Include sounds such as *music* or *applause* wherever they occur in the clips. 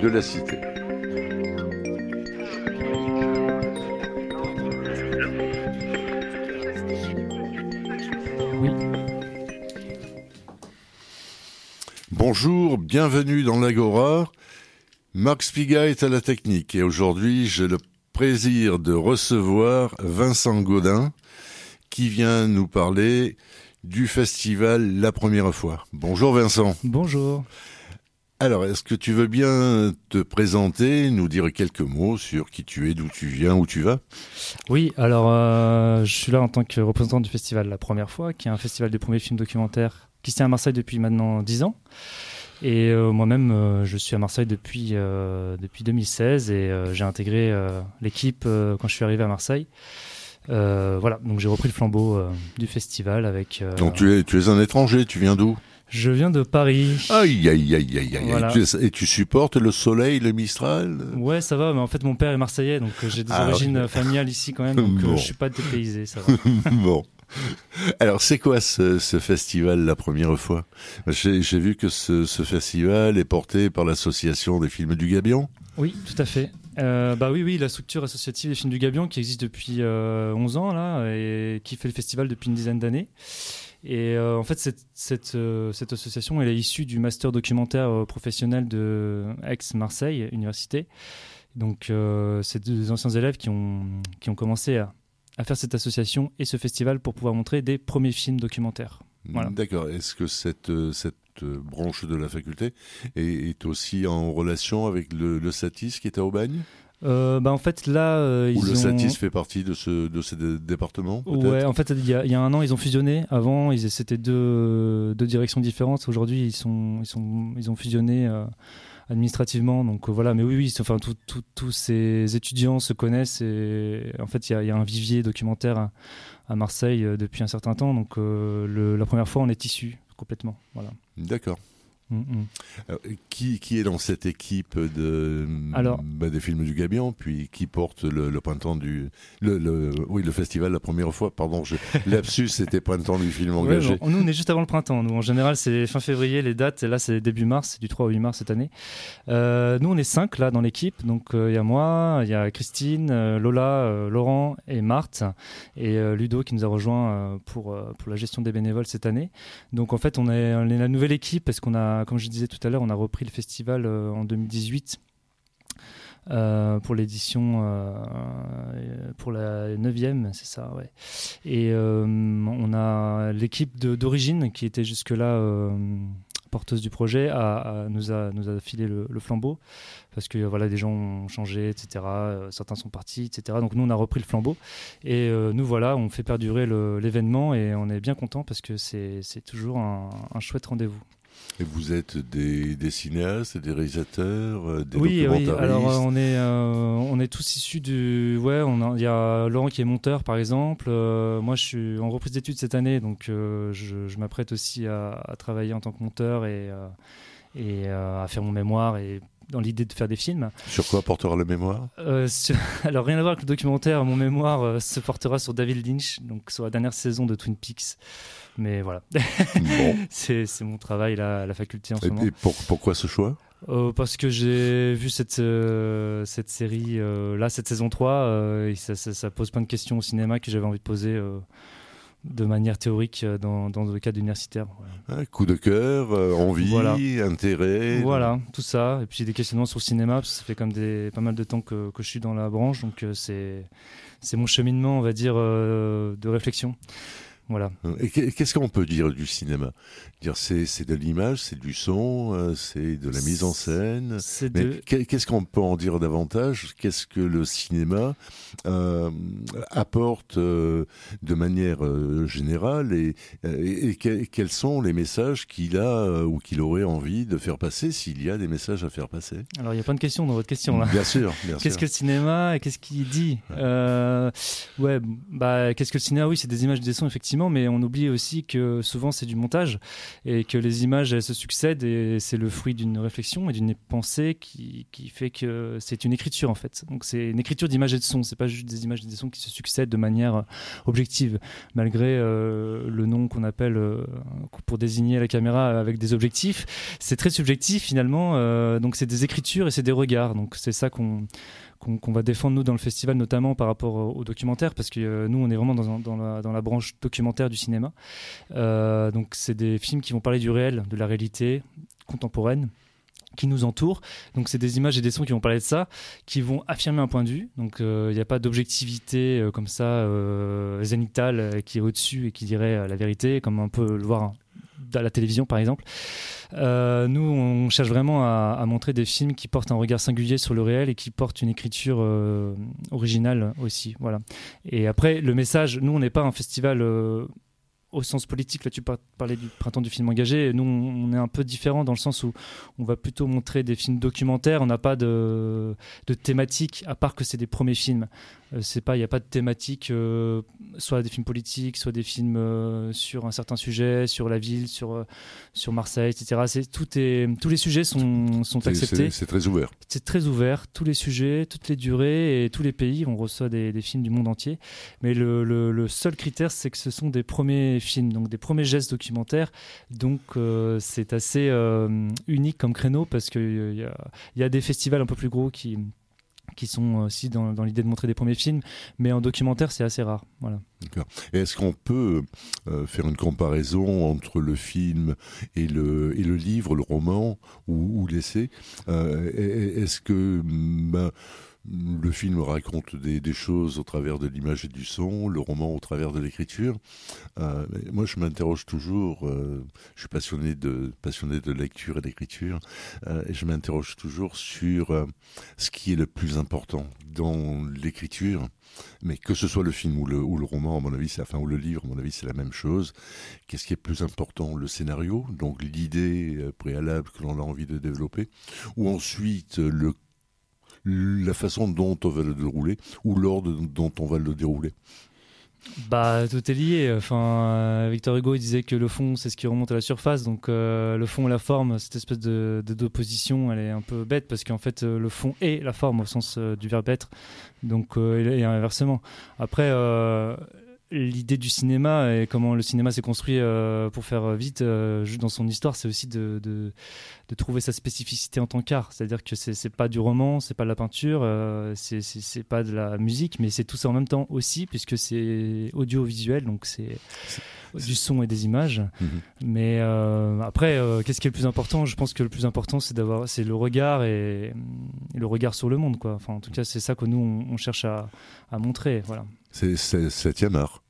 de la cité. Bonjour, bienvenue dans l'Agora. Marc Spiga est à la technique et aujourd'hui j'ai le plaisir de recevoir Vincent Gaudin qui vient nous parler du festival La Première fois. Bonjour Vincent. Bonjour. Alors, est-ce que tu veux bien te présenter, nous dire quelques mots sur qui tu es, d'où tu viens, où tu vas? Oui, alors euh, je suis là en tant que représentant du festival La Première fois, qui est un festival de premiers films documentaires qui se tient à Marseille depuis maintenant 10 ans. Et euh, moi-même, euh, je suis à Marseille depuis, depuis 2016 et j'ai intégré l'équipe quand je suis arrivé à Marseille. voilà, donc j'ai repris le flambeau du festival avec. donc tu es, tu es un étranger, tu viens d'où? Je viens de Paris. Aïe, aïe, aïe, aïe, aïe. Et, tu, supportes le soleil, le Mistral? Ouais, ça va, mais en fait, mon père est marseillais, donc euh, j'ai des ah, origines familiales ici quand même, donc euh, je suis pas dépaysé, ça *laughs* va. bon. Alors, c'est quoi ce, festival la première fois? J'ai vu que ce, festival est porté par l'association des films du Gabion. Oui, tout à fait. Euh, bah oui, oui, la structure associative des films du Gabion qui existe depuis 11 ans là et qui fait le festival depuis une dizaine d'années. Et euh, en fait, euh, cette, association, elle est issue du master documentaire euh, professionnel de Aix-Marseille Université. Donc, c'est deux anciens élèves qui ont, commencé à, faire cette association et ce festival pour pouvoir montrer des premiers films documentaires. Voilà. D'accord. Est-ce que cette, branche de la faculté est, est aussi en relation avec le, le SATIS qui est à Aubagne euh, bah en fait là euh, Ou le Satis fait partie de ce de ces départements ouais en fait il y, y, a, un an ils ont fusionné. Avant ils c'était deux, deux directions différentes. Aujourd'hui ils sont ils sont ils ont fusionné euh, administrativement. Donc euh, voilà. Mais oui oui enfin tous ces étudiants se connaissent et en fait il y a, y a, un vivier documentaire à, Marseille depuis un certain temps. Donc le, la première fois on est issu complètement. Voilà. D'accord Mm, mm. Euh, qui, qui, est dans cette équipe de, Alors, bah, des films du Gabion, puis qui porte le, printemps du. Le, oui, le festival la première fois, pardon, je, *laughs* lapsus, c'était printemps du film engagé. nous, on est juste avant le printemps. Nous, en général, c'est fin février les dates, et là, c'est début mars, c'est du 3 au 8 mars cette année. Euh, nous, on est cinq là dans l'équipe. Donc, euh, il y a moi, il y a Christine, Lola, Laurent et Marthe, et Ludo qui nous a rejoint pour, pour la gestion des bénévoles cette année. Donc, en fait, on est, on est la nouvelle équipe parce qu'on a comme je disais tout à l'heure, on a repris le festival euh, en 2018. Euh, pour l'édition euh, pour la neuvième, c'est ça, ouais. Et on a l'équipe d'origine qui était jusque-là porteuse du projet a, nous, a, nous a filé le, flambeau parce que voilà des gens ont changé, etc. certains sont partis, etc. Donc nous on a repris le flambeau et nous voilà, on fait perdurer l'événement et on est bien content parce que c'est toujours un chouette rendez-vous. Et vous êtes des, des cinéastes, des réalisateurs, euh, des oui, oui. Alors euh, on est euh, on est tous issus du ouais. On il y a Laurent qui est monteur par exemple. moi je suis en reprise d'études cette année, donc je, je m'apprête aussi à, à, travailler en tant que monteur et et à faire mon mémoire et dans l'idée de faire des films. Sur quoi portera le mémoire? *laughs* Alors rien à voir avec le documentaire, mon mémoire se portera sur David Lynch, donc sur la dernière saison de Twin Peaks. Mais voilà, *laughs* c'est mon travail là, à la faculté en ce moment. Et pourquoi ce choix? Euh, parce que j'ai vu cette, euh, cette série, euh, là, cette saison 3, et ça, ça, pose plein de questions au cinéma que j'avais envie de poser de manière théorique dans, dans le cadre universitaire. Ah, coup de cœur, envie, intérêt. Voilà, tout ça. Et puis des questionnements sur le cinéma, parce que ça fait comme des, pas mal de temps que, que je suis dans la branche, donc c'est mon cheminement, on va dire, de réflexion. Voilà. Et qu'est-ce qu'on peut dire du cinéma? Dire c'est de l'image, c'est du son, euh, c'est de la mise en scène. Mais qu'est-ce qu'on peut en dire davantage? Qu'est-ce que le cinéma euh, apporte euh, de manière générale et, et, quels sont les messages qu'il a ou qu'il aurait envie de faire passer s'il y a des messages à faire passer? Alors il y a plein de questions dans votre question là. Bien sûr. *laughs* qu'est-ce que le cinéma? Et qu'est-ce qu'il dit? Ouais, bah qu'est-ce que le cinéma? Oui, c'est des images, des sons effectivement mais on oublie aussi que souvent c'est du montage et que les images elles se succèdent et c'est le fruit d'une réflexion et d'une pensée qui, qui fait que c'est une écriture en fait. Donc c'est une écriture d'images et de sons, c'est pas juste des images et des sons qui se succèdent de manière euh, objective, malgré euh, le nom qu'on appelle euh, pour désigner la caméra avec des objectifs. C'est très subjectif finalement, donc c'est des écritures et c'est des regards. Donc c'est ça qu'on qu'on va défendre nous dans le festival, notamment par rapport au, documentaire, parce que euh, nous on est vraiment dans, la, branche documentaire du cinéma. Euh, donc c'est des films qui vont parler du réel, de la réalité contemporaine qui nous entoure. Donc c'est des images et des sons qui vont parler de ça, qui vont affirmer un point de vue. Donc euh, il n'y a pas d'objectivité comme ça zénitale qui est au-dessus et qui dirait la vérité, comme on peut le voir à la télévision par exemple. Euh, nous, on cherche vraiment à, montrer des films qui portent un regard singulier sur le réel et qui portent une écriture euh, originale aussi. Voilà. Et après, le message, nous, on n'est pas un festival euh, au sens politique, là tu parlais du printemps du film engagé, nous on est un peu différent dans le sens où on va plutôt montrer des films documentaires, on n'a pas de, de, thématique à part que c'est des premiers films. Euh, c'est pas, il n'y a pas de thématique, euh, soit des films politiques, soit des films euh, sur un certain sujet, sur la ville, sur sur Marseille, etc. C'est tout est, tous les sujets sont, sont acceptés. C'est très ouvert. C'est très ouvert, tous les sujets, toutes les durées et tous les pays. On reçoit des, des films du monde entier, mais le, le, le seul critère, c'est que ce sont des premiers films, donc des premiers gestes documentaires. Donc c'est assez unique comme créneau parce qu'il y, y, a des festivals un peu plus gros qui qui sont aussi dans, l'idée de montrer des premiers films, mais en documentaire, c'est assez rare. Voilà. Est-ce qu'on peut euh, faire une comparaison entre le film et le, et le livre, le roman ou, l'essai? Euh, Est-ce que ben, le film raconte des, choses au travers de l'image et du son, le roman au travers de l'écriture. Euh, moi, je m'interroge toujours. Euh, je suis passionné de passionné de lecture et d'écriture, euh, et je m'interroge toujours sur ce qui est le plus important dans l'écriture. Mais que ce soit le film ou le, ou le roman, à mon avis, c'est ou le livre, à mon avis, c'est la même chose. Qu'est-ce qui est plus important Le scénario, donc l'idée préalable que l'on a envie de développer, ou ensuite le la façon dont on va le dérouler ou l'ordre dont on va le dérouler bah, tout est lié. Enfin, euh, Victor Hugo disait que le fond, c'est ce qui remonte à la surface. Donc, euh, le fond et la forme, cette espèce de d'opposition, elle est un peu bête parce qu'en fait, euh, le fond est la forme au sens du verbe être. Donc, et, inversement. Après, l'idée du cinéma et comment le cinéma s'est construit pour faire vite juste dans son histoire, c'est aussi de, de trouver sa spécificité en tant qu'art. C'est-à-dire que c'est pas du roman, c'est pas de la peinture, euh, c'est pas de la musique, mais c'est tout ça en même temps aussi, puisque c'est audiovisuel, donc c'est du son et des images. Mhm. Mais euh, après, euh, qu'est-ce qui est le plus important? Je pense que le plus important, c'est d'avoir, c'est le regard et, le regard sur le monde, quoi. Enfin, en tout cas, c'est ça que nous on, cherche à, à montrer. Voilà. C'est septième art.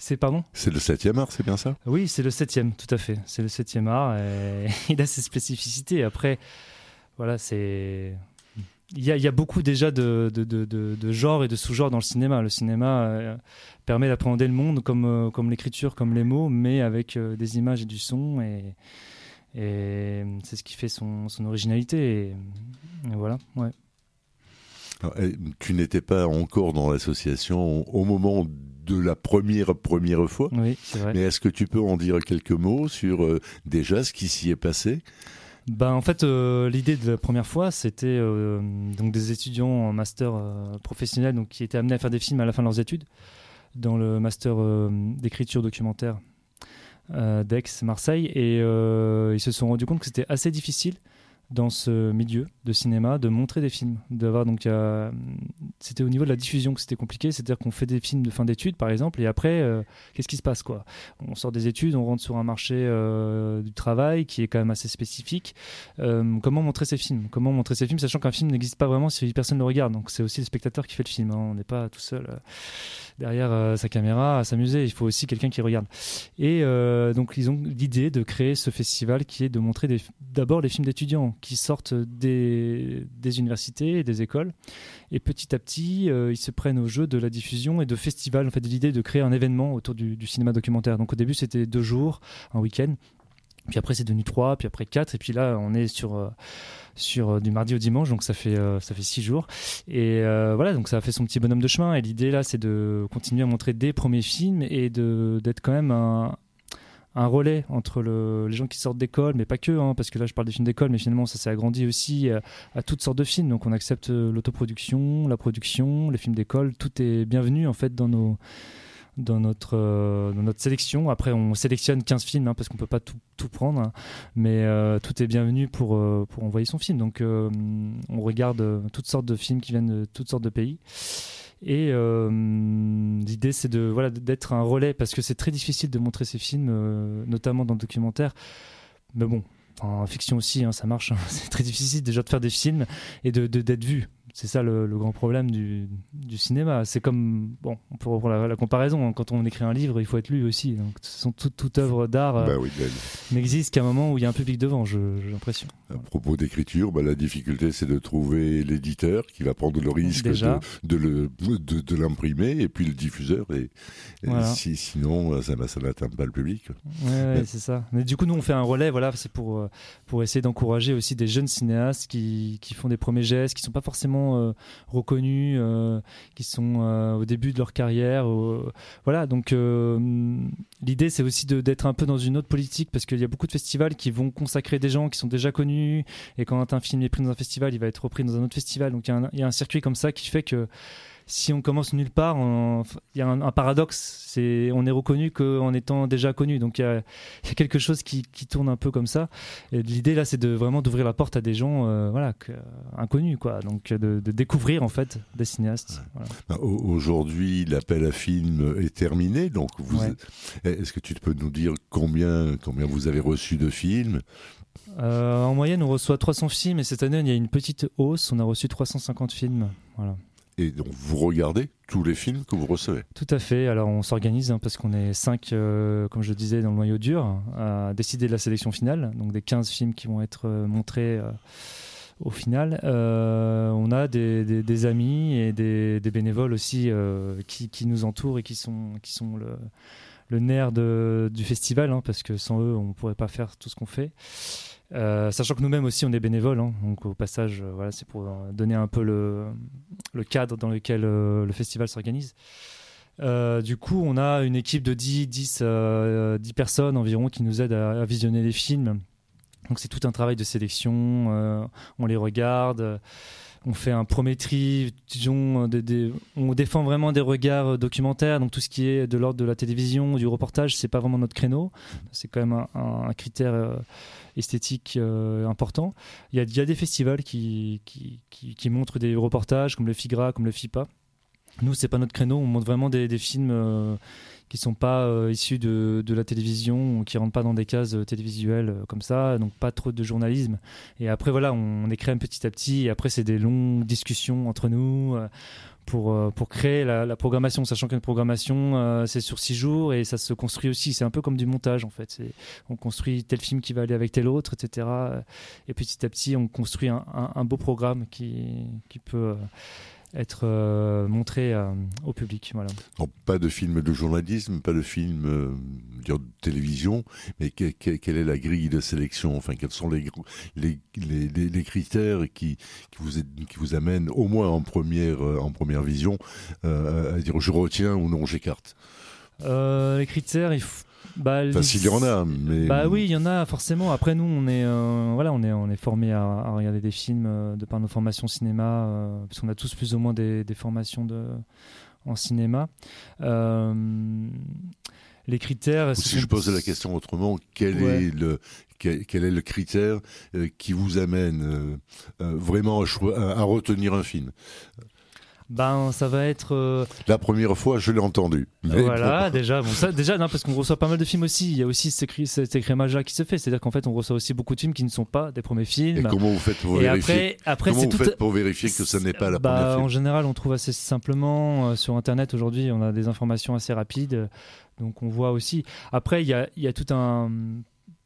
C'est pardon? C'est le 7e art, c'est bien ça? Oui, c'est le 7e, tout à fait. C'est le 7e art et *laughs* il a ses spécificités. Après, voilà, c'est. Il y, a, il y a, beaucoup déjà de, de, de, de genres et de sous-genres dans le cinéma. Le cinéma euh, permet d'appréhender le monde comme, euh, comme l'écriture, comme les mots, mais avec euh, des images et du son. Et, et c'est ce qui fait son, son originalité. Et, voilà, ouais. Tu n'étais pas encore dans l'association au moment de la première première fois. Oui, c'est vrai. Mais est-ce que tu peux en dire quelques mots sur euh, déjà ce qui s'y est passé? Ben, en fait, euh, l'idée de la première fois, c'était euh, donc des étudiants en master professionnel donc, qui étaient amenés à faire des films à la fin de leurs études dans le master d'écriture documentaire d'Aix-Marseille. Et ils se sont rendus compte que c'était assez difficile dans ce milieu de cinéma de montrer des films d'avoir donc c'était au niveau de la diffusion que c'était compliqué c'est à dire qu'on fait des films de fin d'études par exemple et après euh, qu'est-ce qui se passe quoi? On sort des études on rentre sur un marché euh, du travail qui est quand même assez spécifique. Euh, comment montrer ces films? Comment montrer ces films sachant qu'un film n'existe pas vraiment si personne ne le regarde? Donc c'est aussi le spectateur qui fait le film hein. on n'est pas tout seul derrière sa caméra à s'amuser. Il faut aussi quelqu'un qui regarde. Et donc ils ont l'idée de créer ce festival qui est de montrer d'abord les films d'étudiants qui sortent des, universités et des écoles. Et petit à petit, euh, ils se prennent au jeu de la diffusion et de festivals. En fait, l'idée de créer un événement autour du, cinéma documentaire. Donc au début, c'était deux jours, un week-end. Puis après, c'est devenu trois, puis après quatre. Et puis là, on est sur, euh, sur euh, du mardi au dimanche, donc ça fait, ça fait six jours. Et voilà, donc ça a fait son petit bonhomme de chemin. Et l'idée là, c'est de continuer à montrer des premiers films et d'être quand même un, un relais entre les gens qui sortent d'école, mais pas que, hein, parce que là je parle des films d'école, mais finalement ça s'est agrandi aussi euh, à, toutes sortes de films. Donc on accepte euh, l'autoproduction, la production, les films d'école, tout est bienvenu en fait dans euh, notre sélection. Après, on sélectionne 15 films hein, parce qu'on peut pas tout, prendre, hein. mais tout est bienvenu pour envoyer son film. Donc, on regarde toutes sortes de films qui viennent de toutes sortes de pays. Et euh, l'idée, c'est de voilà d'être un relais parce que c'est très difficile de montrer ces films, euh, notamment dans le documentaire. Mais bon, en fiction aussi, hein, ça marche. Hein. *laughs* C'est très difficile déjà de faire des films et de d'être vu. C'est ça le, grand problème du, du cinéma. C'est comme, bon, pour, la, la, comparaison, hein, quand on écrit un livre, il faut être lu aussi. Donc, sont toute, toute œuvre d'art euh, bah n'existe qu'à un moment où il y a un public devant, j'ai l'impression. À propos d'écriture, bah, la difficulté, c'est de trouver l'éditeur qui va prendre le risque de, de, de, l'imprimer et puis le diffuseur. Et, si, sinon, ça, ça n'atteint pas le public. Ouais, c'est ça. Mais du coup, nous, on fait un relais, voilà, c'est pour, euh, pour essayer d'encourager aussi des jeunes cinéastes qui, qui font des premiers gestes, qui sont pas forcément euh, reconnus, euh, qui sont euh, au début de leur carrière. voilà, donc l'idée c'est aussi d'être un peu dans une autre politique parce qu'il y a beaucoup de festivals qui vont consacrer des gens qui sont déjà connus et quand un film est pris dans un festival, il va être repris dans un autre festival. Donc il y, a un circuit comme ça qui fait que si on commence nulle part, il y a un, paradoxe. C'est, on est reconnu qu'en étant déjà connu. Donc il y, a, quelque chose qui, tourne un peu comme ça. Et l'idée là, c'est de vraiment d'ouvrir la porte à des gens, euh, voilà, inconnus, quoi. Donc de, découvrir en fait des cinéastes. Bah, aujourd'hui, l'appel à film est terminé. Donc vous, est-ce que tu peux nous dire combien, combien vous avez reçu de films? Euh, en moyenne, on reçoit 300 films et cette année, il y a une petite hausse. On a reçu 350 films. Voilà. Et donc vous regardez tous les films que vous recevez Tout à fait. Alors on s'organise hein, parce qu'on est cinq, euh, comme je disais, dans le noyau dur, à décider de la sélection finale, donc des 15 films qui vont être euh, montrés. Euh, au final, on a des, amis et des, bénévoles aussi qui, nous entourent et qui sont, qui sont le, le nerf du festival, hein, parce que sans eux, on ne pourrait pas faire tout ce qu'on fait. Euh, sachant que nous-mêmes aussi, on est bénévoles. Hein. donc, au passage, euh, voilà, c'est pour euh, donner un peu le, cadre dans lequel le festival s'organise. du coup, on a une équipe de 10, 10, 10 personnes environ qui nous aident à, visionner les films. Donc, c'est tout un travail de sélection. on les regarde on fait un prométrie, disons, on défend vraiment des regards documentaires, donc tout ce qui est de l'ordre de la télévision, du reportage, c'est pas vraiment notre créneau, c'est quand même un, critère esthétique euh, important. Il y, a, des festivals qui, montrent des reportages comme le FIGRA, comme le FIPA. Nous, c'est pas notre créneau, on montre vraiment des, films euh, qui sont pas euh, issus de, de, la télévision, qui rentrent pas dans des cases télévisuelles comme ça, donc pas trop de journalisme. Et après, voilà, on, on écrit petit à petit, et après, c'est des longues discussions entre nous pour, euh, pour créer la, programmation, sachant qu'une programmation, euh, c'est sur six jours et ça se construit aussi. C'est un peu comme du montage, en fait. On construit tel film qui va aller avec tel autre, etc. Et petit à petit, on construit un, un beau programme qui, qui peut euh, être euh, montré euh, au public. Voilà. pas de film de journalisme, pas de film euh, de télévision, mais quelle est la grille de sélection? Enfin, quels sont les, les, les, critères qui, qui, vous, qui vous amènent au moins en première, en première vision à dire je retiens ou non j'écarte? Les critères, il faut bah, s'il y en a, mais... Bah oui, il y en a forcément. Après, nous, on est, euh, voilà, on est, on est formé à, regarder des films euh, de par nos formations cinéma, euh, parce qu'on a tous plus ou moins des, des formations de, en cinéma. les critères. si je pose la question autrement, quel est le quel, est le critère qui vous amène vraiment à, retenir un film? Ben, ça va être. Euh, La première fois, je l'ai entendu. Voilà, *laughs* déjà, bon, ça, déjà, non, parce qu'on reçoit pas mal de films aussi. Il y a aussi cet, cet écrémage-là qui se fait. C'est-à-dire qu'en fait, on reçoit aussi beaucoup de films qui ne sont pas des premiers films. Et comment vous faites pour vérifier après, comment vous faites pour vérifier que ça n'est pas la bah, première film En général, on trouve assez simplement euh, sur Internet aujourd'hui. On a des informations assez rapides. Donc on voit aussi. Après, il y a, y a, tout un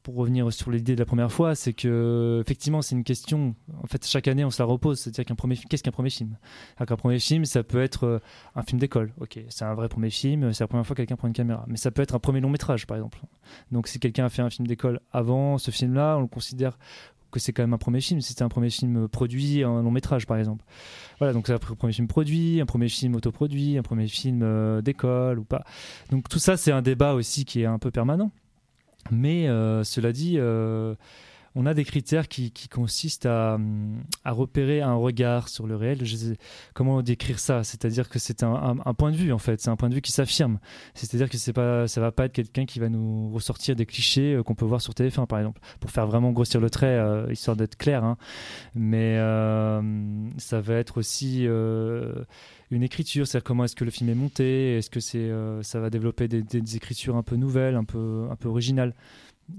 pour revenir sur l'idée de la première fois, c'est que effectivement c'est une question. En fait, chaque année on se la repose. C'est-à-dire qu'un premier, qu'est-ce qu'un premier film? Un premier film, ça peut être euh, un film d'école. Ok, c'est un vrai premier film. C'est la première fois que quelqu'un prend une caméra. Mais ça peut être un premier long métrage, par exemple. Donc si quelqu'un a fait un film d'école avant ce film-là, on le considère que c'est quand même un premier film. Si c'était un premier film produit, un long métrage, par exemple. Voilà, donc c'est un premier film produit, un premier film autoproduit, un premier film euh, d'école ou pas. Donc tout ça, c'est un débat aussi qui est un peu permanent. Mais euh, cela dit, euh, on a des critères qui, consistent à, repérer un regard sur le réel. comment décrire ça? C'est-à-dire que c'est un, point de vue, en fait. C'est un point de vue qui s'affirme. C'est-à-dire que c'est pas, ça va pas être quelqu'un qui va nous ressortir des clichés euh, qu'on peut voir sur TF1, par exemple, pour faire vraiment grossir le trait, histoire d'être clair. Hein. Mais ça va être aussi une écriture, c'est-à-dire comment est-ce que le film est monté, est-ce que c'est, euh, ça va développer des, écritures un peu nouvelles, un peu, un peu originales.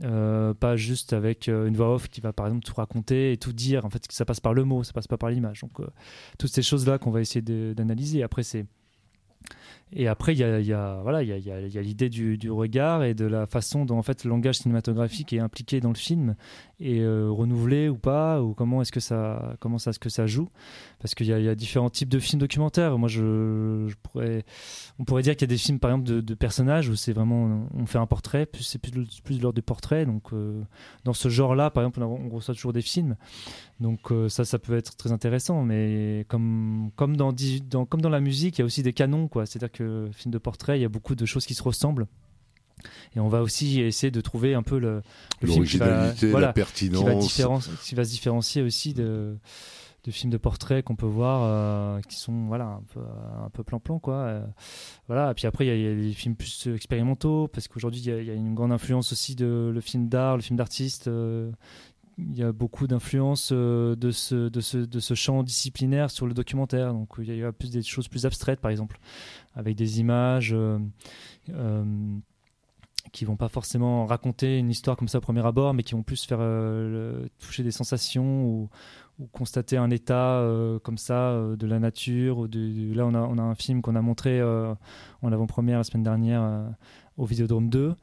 Euh, pas juste avec euh, une voix off qui va par exemple tout raconter et tout dire. En fait ça passe par le mot ça passe pas par l'image. Donc toutes ces choses là qu'on va essayer d'analyser. Après c'est et après, il y a, voilà, il y a, l'idée du, regard et de la façon dont en fait le langage cinématographique est impliqué dans le film et euh, renouvelé ou pas, ou comment est-ce que ça, comment ça, ce que ça joue, parce qu'il y, a différents types de films documentaires. Moi, je, pourrais, on pourrait dire qu'il y a des films par exemple de, personnages où c'est vraiment, on fait un portrait, plus c'est plus, plus de l'ordre du portrait. Donc, euh, dans ce genre-là, par exemple, on, reçoit toujours des films. Donc euh, ça, ça peut être très intéressant, mais comme, comme, dans, dans, comme dans la musique, il y a aussi des canons, quoi. C'est-à-dire que film de portrait, il y a beaucoup de choses qui se ressemblent. Et on va aussi essayer de trouver un peu le, le film qui va, la pertinence. Qui va, qui va, se différencier aussi de, de films de portrait qu'on peut voir euh, qui sont voilà un peu un peu plan-plan quoi euh, voilà et puis après il y, a des films plus expérimentaux parce qu'aujourd'hui il y, a une grande influence aussi de le film d'art le film d'artiste euh, il y a beaucoup d'influence de, ce, de, ce, de ce champ disciplinaire sur le documentaire. Donc il y a plus des choses plus abstraites, par exemple, avec des images euh, euh, qui vont pas forcément raconter une histoire comme ça au premier abord, mais qui vont plus faire toucher des sensations ou, constater un état comme ça de la nature. Là, on a, on a un film qu'on a montré en avant-première la semaine dernière au Vidéodrome 2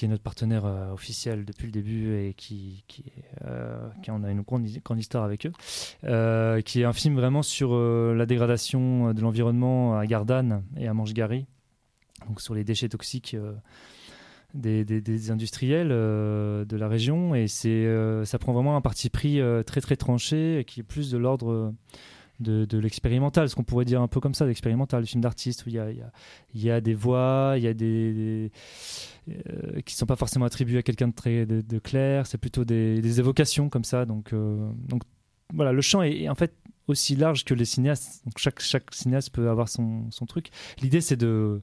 qui est notre partenaire euh, officiel depuis le début et qui, qui, euh, on a une grande, histoire avec eux, euh, qui est un film vraiment sur la dégradation de l'environnement à Gardanne et à Manche-Gary, donc sur les déchets toxiques. Des, des, industriels de la région et c'est ça prend vraiment un parti pris très très tranché qui est plus de l'ordre de, l'expérimental, ce qu'on pourrait dire un peu comme ça, l'expérimental, le film d'artiste où il y a, y, y a, des voix, il y a des, euh, qui sont pas forcément attribuées à quelqu'un de très de, clair, c'est plutôt des, évocations comme ça. Donc, euh, donc voilà, le champ est, en fait aussi large que les cinéastes. Donc chaque, chaque cinéaste peut avoir son, son truc. L'idée c'est de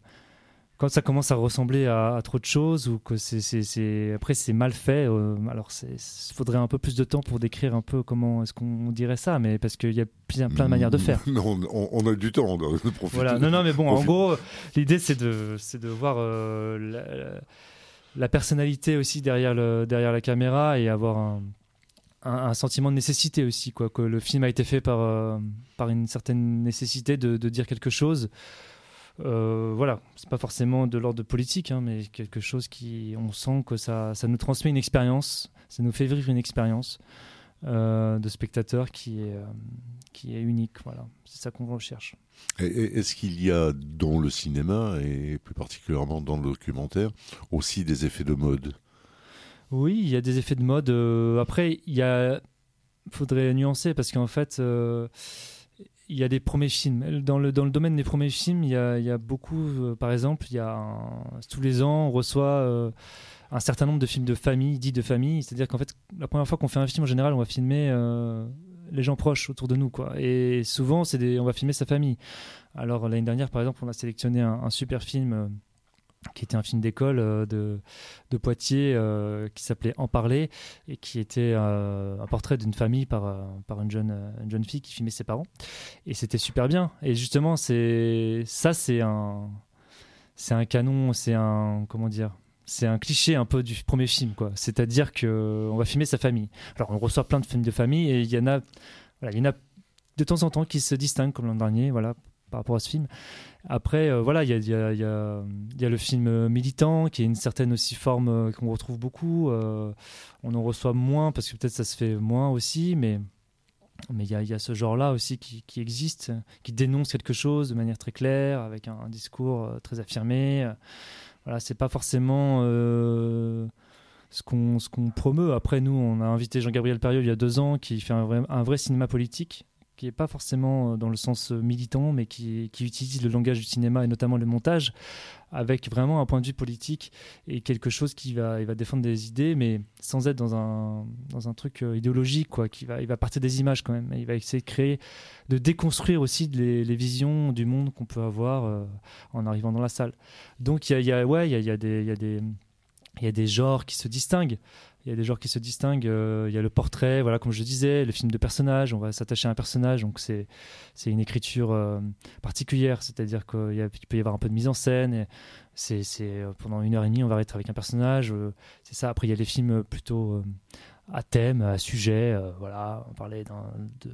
quand ça commence à ressembler à, trop de choses ou que c'est après c'est mal fait euh, alors il faudrait un peu plus de temps pour décrire un peu comment est-ce qu'on dirait ça mais parce qu'il y a plein, plein de manières de faire. *laughs* Non on, a du temps de *laughs* profiter. Voilà. Non non mais bon en gros l'idée c'est de c'est de voir euh, la, personnalité aussi derrière le derrière la caméra et avoir un, un, sentiment de nécessité aussi quoi que le film a été fait par euh, par une certaine nécessité de, de dire quelque chose euh, voilà, c'est pas forcément de l'ordre politique, hein, mais quelque chose qui, on sent que ça, ça nous transmet une expérience, ça nous fait vivre une expérience euh, de spectateur qui est, euh, qui est unique. Voilà, c'est ça qu'on recherche. Est-ce qu'il y a dans le cinéma et plus particulièrement dans le documentaire aussi des effets de mode? Oui, il y a des effets de mode. après, il y a, faudrait nuancer parce qu'en fait il y a des premiers films. Dans le, dans le domaine des premiers films, il y a, il y a beaucoup, euh, par exemple, il y a tous les ans, on reçoit euh, un certain nombre de films de famille, dits de famille. C'est-à-dire qu'en fait, la première fois qu'on fait un film, en général, on va filmer euh, les gens proches autour de nous. Quoi. Et souvent, c'est on va filmer sa famille. Alors, l'année dernière, par exemple, on a sélectionné un, super film qui était un film d'école de, de, Poitiers qui s'appelait En parler et qui était un portrait d'une famille par, par une, jeune, une jeune fille qui filmait ses parents. Et c'était super bien. Et justement, c'est ça, c'est un, c'est un canon, c'est un. Comment dire c'est un cliché un peu du premier film, quoi. C'est-à-dire que on va filmer sa famille. Alors on reçoit plein de films de famille et il y en a, il y en a de temps en temps qui se distinguent comme l'an dernier, voilà, par rapport à ce film. Après, euh, voilà, il y a, le film militant qui est une certaine aussi forme euh, qu'on retrouve beaucoup. Euh, on en reçoit moins parce que peut-être ça se fait moins aussi, mais il y, a ce genre-là aussi qui, existe, qui dénonce quelque chose de manière très claire, avec un, discours très affirmé. Voilà, c'est pas forcément euh, ce qu'on promeut. Après, nous, on a invité Jean-Gabriel Perriot il y a deux ans, qui fait un vrai cinéma politique, qui est pas forcément euh, dans le sens euh, militant, mais qui, qui, utilise le langage du cinéma et notamment le montage, avec vraiment un point de vue politique et quelque chose qui va, il va défendre des idées, mais sans être dans un, dans un truc idéologique, quoi. Qui va, il va partir des images quand même. Il va essayer de créer, de déconstruire aussi les, visions du monde qu'on peut avoir en arrivant dans la salle. Donc il y a des genres qui se distinguent. Il y a des genres qui se distinguent. Euh, il y a le portrait, voilà, comme je disais, le film de personnage. On va s'attacher à un personnage, donc c'est c'est une écriture euh, particulière. C'est-à-dire qu'il peut y avoir un peu de mise en scène. C'est euh, pendant une heure et demie, on va être avec un personnage. c'est ça. Après, il y a les films plutôt à thème, à sujet. Euh, voilà, on parlait de,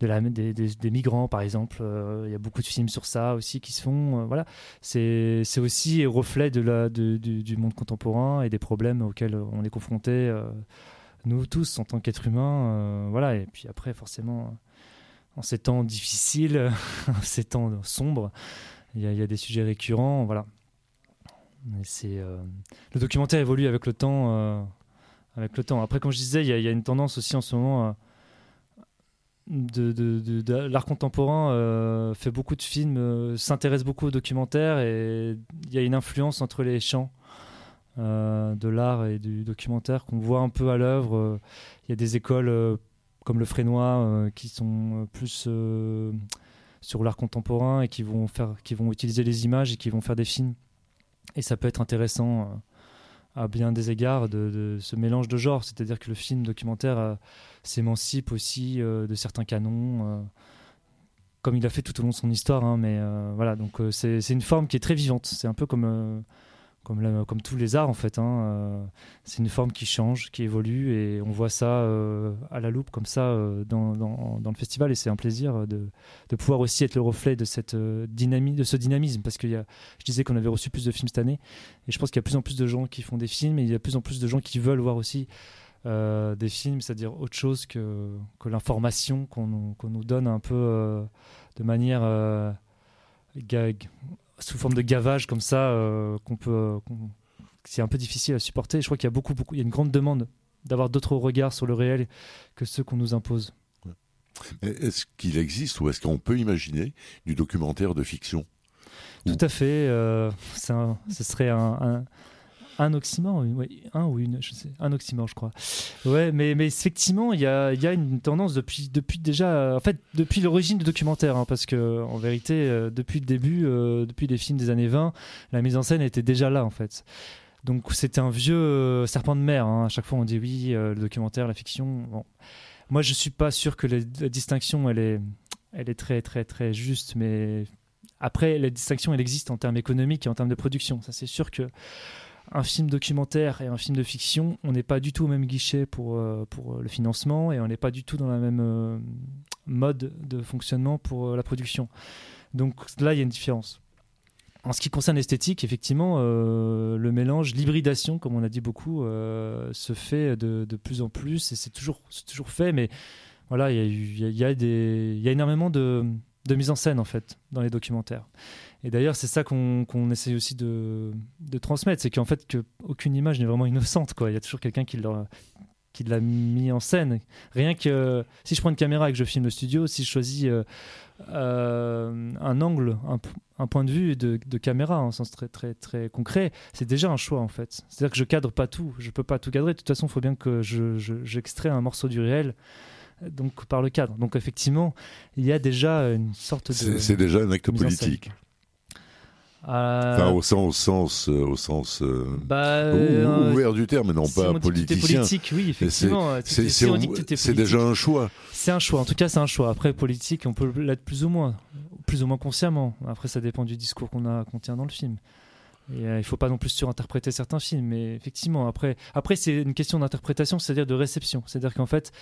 des, migrants, par exemple. Euh, il y a beaucoup de films sur ça aussi qui se font. Euh, voilà, c'est aussi reflet de la, du, monde contemporain et des problèmes auxquels on est confronté, nous tous, en tant qu'êtres humains. voilà, et puis après, forcément, en ces temps difficiles, *laughs* en ces temps sombres, il y, y, a des sujets récurrents. Voilà. le documentaire évolue avec le temps avec le temps. Après, comme je disais, il y, a une tendance aussi en ce moment. Euh, de, l'art contemporain euh, fait beaucoup de films, euh, s'intéresse beaucoup aux documentaires et il y a une influence entre les champs de l'art et du documentaire qu'on voit un peu à l'œuvre. Il y a des écoles comme le Frénois qui sont plus sur l'art contemporain et qui vont, faire, qui vont utiliser les images et qui vont faire des films. Et ça peut être intéressant à bien des égards de, ce mélange de genres. C'est-à-dire que le film documentaire euh, s'émancipe aussi euh, de certains canons, euh, comme il a fait tout au long de son histoire. Hein, mais voilà, donc c'est une forme qui est très vivante. C'est un peu comme comme, tous les arts en fait. Hein, euh, c'est une forme qui change, qui évolue et on voit ça euh, à la loupe comme ça euh, dans, le festival et c'est un plaisir de, pouvoir aussi être le reflet de, cette, de ce dynamisme parce que y a, je disais qu'on avait reçu plus de films cette année et je pense qu'il y a de plus en plus de gens qui font des films et il y a de plus en plus de gens qui veulent voir aussi des films, c'est-à-dire autre chose que, l'information qu'on nous donne un peu de manière gag sous forme de gavage comme ça euh, qu'on peut euh, c'est un peu difficile à supporter. Je crois qu'il y a beaucoup, beaucoup, il y a une grande demande d'avoir d'autres regards sur le réel que ceux qu'on nous impose. Est-ce qu'il existe ou est-ce qu'on peut imaginer du documentaire de fiction? Tout à fait. Euh, ce serait un, un oxymore, oui, un ou une, je sais, un oxymore, je crois. Ouais, mais, mais effectivement, il y a, y a, une tendance depuis, depuis déjà, en fait, depuis l'origine du documentaire, hein, parce que en vérité, euh, depuis le début, euh, depuis les films des années 20, la mise en scène était déjà là, en fait. Donc c'était un vieux euh, serpent de mer. Hein. À chaque fois, on dit oui, le documentaire, la fiction. Bon. Moi, je suis pas sûr que la distinction, elle est, elle est très, très, très juste, mais après, la distinction, elle existe en termes économiques et en termes de production. Ça, c'est sûr que un film documentaire et un film de fiction, on n'est pas du tout au même guichet pour, euh, pour le financement et on n'est pas du tout dans la même euh, mode de fonctionnement pour euh, la production. Donc là, il y a une différence. En ce qui concerne l'esthétique, effectivement, le mélange, l'hybridation, comme on a dit beaucoup, se fait de, de, plus en plus et c'est toujours, toujours fait, mais voilà, il y a, y a énormément de, de mise en scène en fait dans les documentaires. Et d'ailleurs, c'est ça qu'on essaie essaye aussi de, transmettre, c'est qu'en fait, que aucune image n'est vraiment innocente. Quoi. Il y a toujours quelqu'un qui l'a qui l'a mis en scène. Rien que si je prends une caméra et que je filme le studio, si je choisis euh, euh, un angle, un, point de vue de, caméra, en sens très très très concret, c'est déjà un choix en fait. C'est-à-dire que je cadre pas tout, je peux pas tout cadrer. De toute façon, il faut bien que j'extrais je, un morceau du réel donc par le cadre. Donc effectivement, il y a déjà une sorte de. C'est déjà un acte politique. Enfin, au sens, au sens, au sens bah, ouvert du terme, non pas politicien. politique, oui, effectivement. C'est déjà un choix. C'est un choix. En tout cas, c'est un choix. Après, politique, on peut l'être plus ou moins, plus ou moins consciemment. Après, ça dépend du discours qu'on a, qu'on tient dans le film. Et, il ne faut pas non plus surinterpréter certains films, mais effectivement, après, après c'est une question d'interprétation, c'est-à-dire de réception. C'est-à-dire qu'en fait,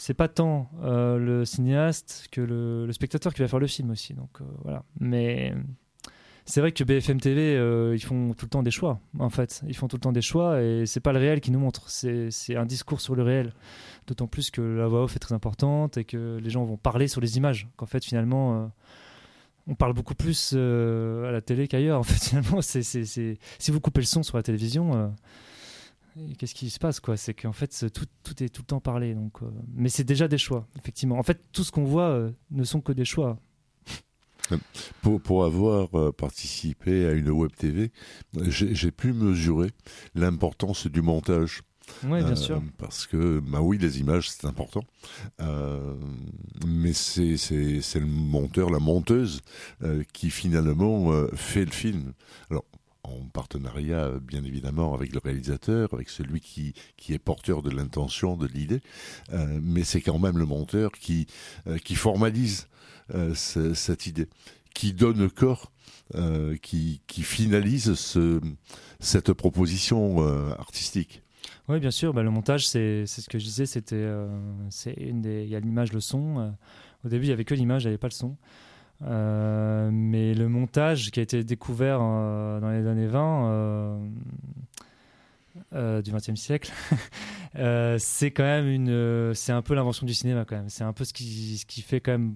c'est pas tant euh, le cinéaste que le, spectateur qui va faire le film aussi. Donc euh, voilà. Mais c'est vrai que BFM TV, euh, ils font tout le temps des choix. En fait, ils font tout le temps des choix et c'est pas le réel qui nous montre. C'est un discours sur le réel. D'autant plus que la voix off est très importante et que les gens vont parler sur les images. Qu'en fait, finalement on parle beaucoup plus à la télé qu'ailleurs. En fait, *laughs* finalement, si vous coupez le son sur la télévision, qu'est-ce qui se passe quoi? C'est qu'en fait tout, tout, est tout le temps parlé. Donc, euh, mais c'est déjà des choix, effectivement. En fait, tout ce qu'on voit euh, ne sont que des choix. *laughs* Pour, pour avoir euh, participé à une web TV, j'ai pu mesurer l'importance du montage. Oui, bien sûr. Parce que, bah oui, les images, c'est important. mais c'est le monteur, la monteuse, qui finalement fait le film. Alors, en partenariat bien évidemment avec le réalisateur, avec celui qui, qui est porteur de l'intention, de l'idée, euh, mais c'est quand même le monteur qui, euh, qui formalise euh, cette idée, qui donne corps, qui, qui finalise ce, cette proposition artistique. Oui, bien sûr. Bah, le montage, c'est ce que je disais. C'est une des. Il y a l'image, le son. au début, il y avait que l'image, il n'y avait pas le son. Euh, mais le montage qui a été découvert euh, dans les années 20 euh, du XXe siècle, *laughs* c'est quand même une, c'est un peu l'invention du cinéma quand même. C'est un peu ce qui, ce qui fait quand même,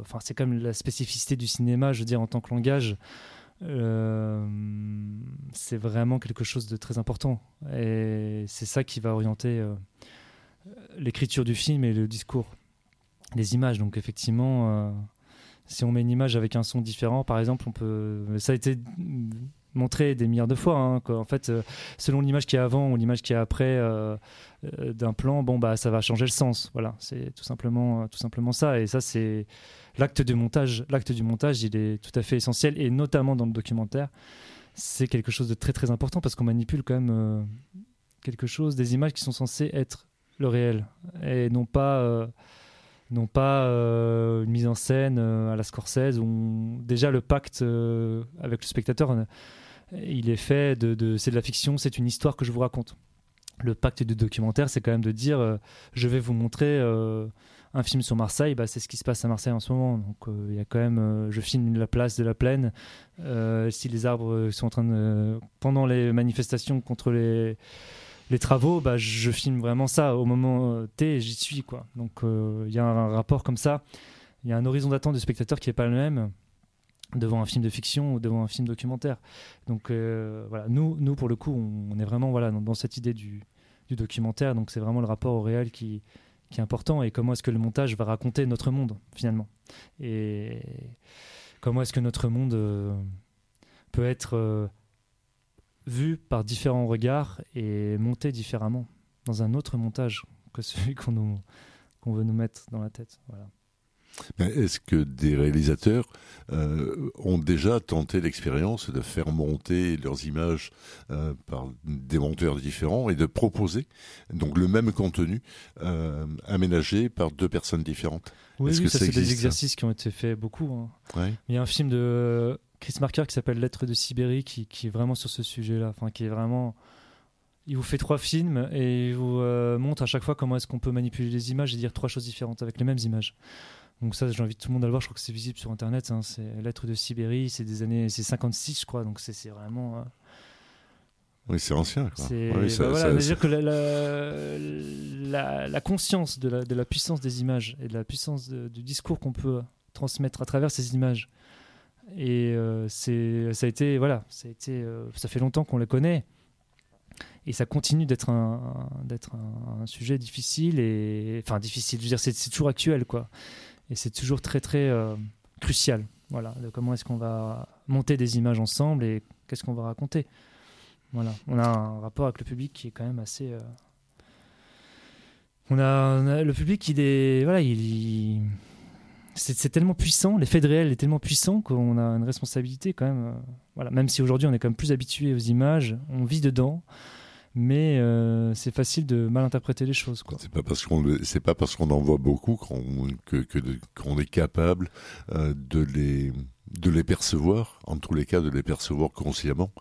enfin c'est quand même la spécificité du cinéma, je veux dire en tant que langage. c'est vraiment quelque chose de très important et c'est ça qui va orienter l'écriture du film et le discours, les images. Donc effectivement si on met une image avec un son différent, par exemple, on peut. Ça a été montré des milliards de fois. Hein, en fait, euh, selon l'image qui est avant ou l'image qui est après euh, euh, d'un plan, bon bah ça va changer le sens. Voilà, c'est tout simplement, tout simplement ça. Et ça, c'est l'acte du montage. L'acte du montage, il est tout à fait essentiel et notamment dans le documentaire, c'est quelque chose de très très important parce qu'on manipule quand même quelque chose, des images qui sont censées être le réel et non pas non pas euh, une mise en scène euh, à la Scorsese où déjà le pacte euh, avec le spectateur il est fait de, c'est de la fiction c'est une histoire que je vous raconte. Le pacte du documentaire c'est quand même de dire je vais vous montrer un film sur Marseille. Bah, c'est ce qui se passe à Marseille en ce moment. Donc il y a quand même je filme la place de la plaine. Si les arbres sont en train de pendant les manifestations contre les les travaux, bah, je filme vraiment ça au moment euh, T, j'y suis quoi. Donc euh, il y a un rapport comme ça, il y a un horizon d'attente du spectateur qui est pas le même devant un film de fiction ou devant un film documentaire. Donc euh, voilà, nous, nous pour le coup, on, est vraiment voilà dans, cette idée du, documentaire. Donc c'est vraiment le rapport au réel qui, qui est important et comment est-ce que le montage va raconter notre monde finalement et comment est-ce que notre monde peut être vu par différents regards et monté différemment dans un autre montage que celui qu'on veut nous mettre dans la tête. Voilà. Est-ce que des réalisateurs euh, ont déjà tenté l'expérience de faire monter leurs images euh, par des monteurs différents et de proposer donc le même contenu euh, aménagé par deux personnes différentes? Oui, oui ça, c'est des exercices qui ont été faits beaucoup. Hein. Il y a un film de Chris Marker qui s'appelle Lettre de Sibérie qui, qui, est vraiment sur ce sujet-là, enfin qui est vraiment il vous fait trois films et il vous euh, montre à chaque fois comment est-ce qu'on peut manipuler les images et dire trois choses différentes avec les mêmes images. Donc ça, j'invite tout le monde à le voir. Je crois que c'est visible sur Internet. Hein. C'est Lettre de Sibérie. C'est des années, c'est 56, je crois. Donc c'est vraiment. Euh, oui, c'est ancien. C'est bah voilà, dire que la, la, la, conscience de la, de la, puissance des images et de la puissance du discours qu'on peut transmettre à travers ces images et euh, c'est, ça a été, voilà, ça a été, euh, ça fait longtemps qu'on le connaît. Et ça continue d'être un, un, sujet difficile et, enfin, difficile. Je veux dire, c'est, toujours actuel, quoi. Et c'est toujours très, très euh, crucial. Voilà, comment est-ce qu'on va monter des images ensemble et qu'est-ce qu'on va raconter. Voilà, on a un rapport avec le public qui est quand même assez. On, a, le public, il est, voilà, il c'est tellement puissant, l'effet de réel est tellement puissant qu'on a une responsabilité quand même. voilà, même si aujourd'hui on est quand même plus habitué aux images, on vit dedans mais euh, c'est facile de mal interpréter les choses. C'est pas parce qu'on c'est pas parce qu'on en voit beaucoup qu'on que, qu'on est capable euh, de les de les percevoir, en tous les cas de les percevoir consciemment,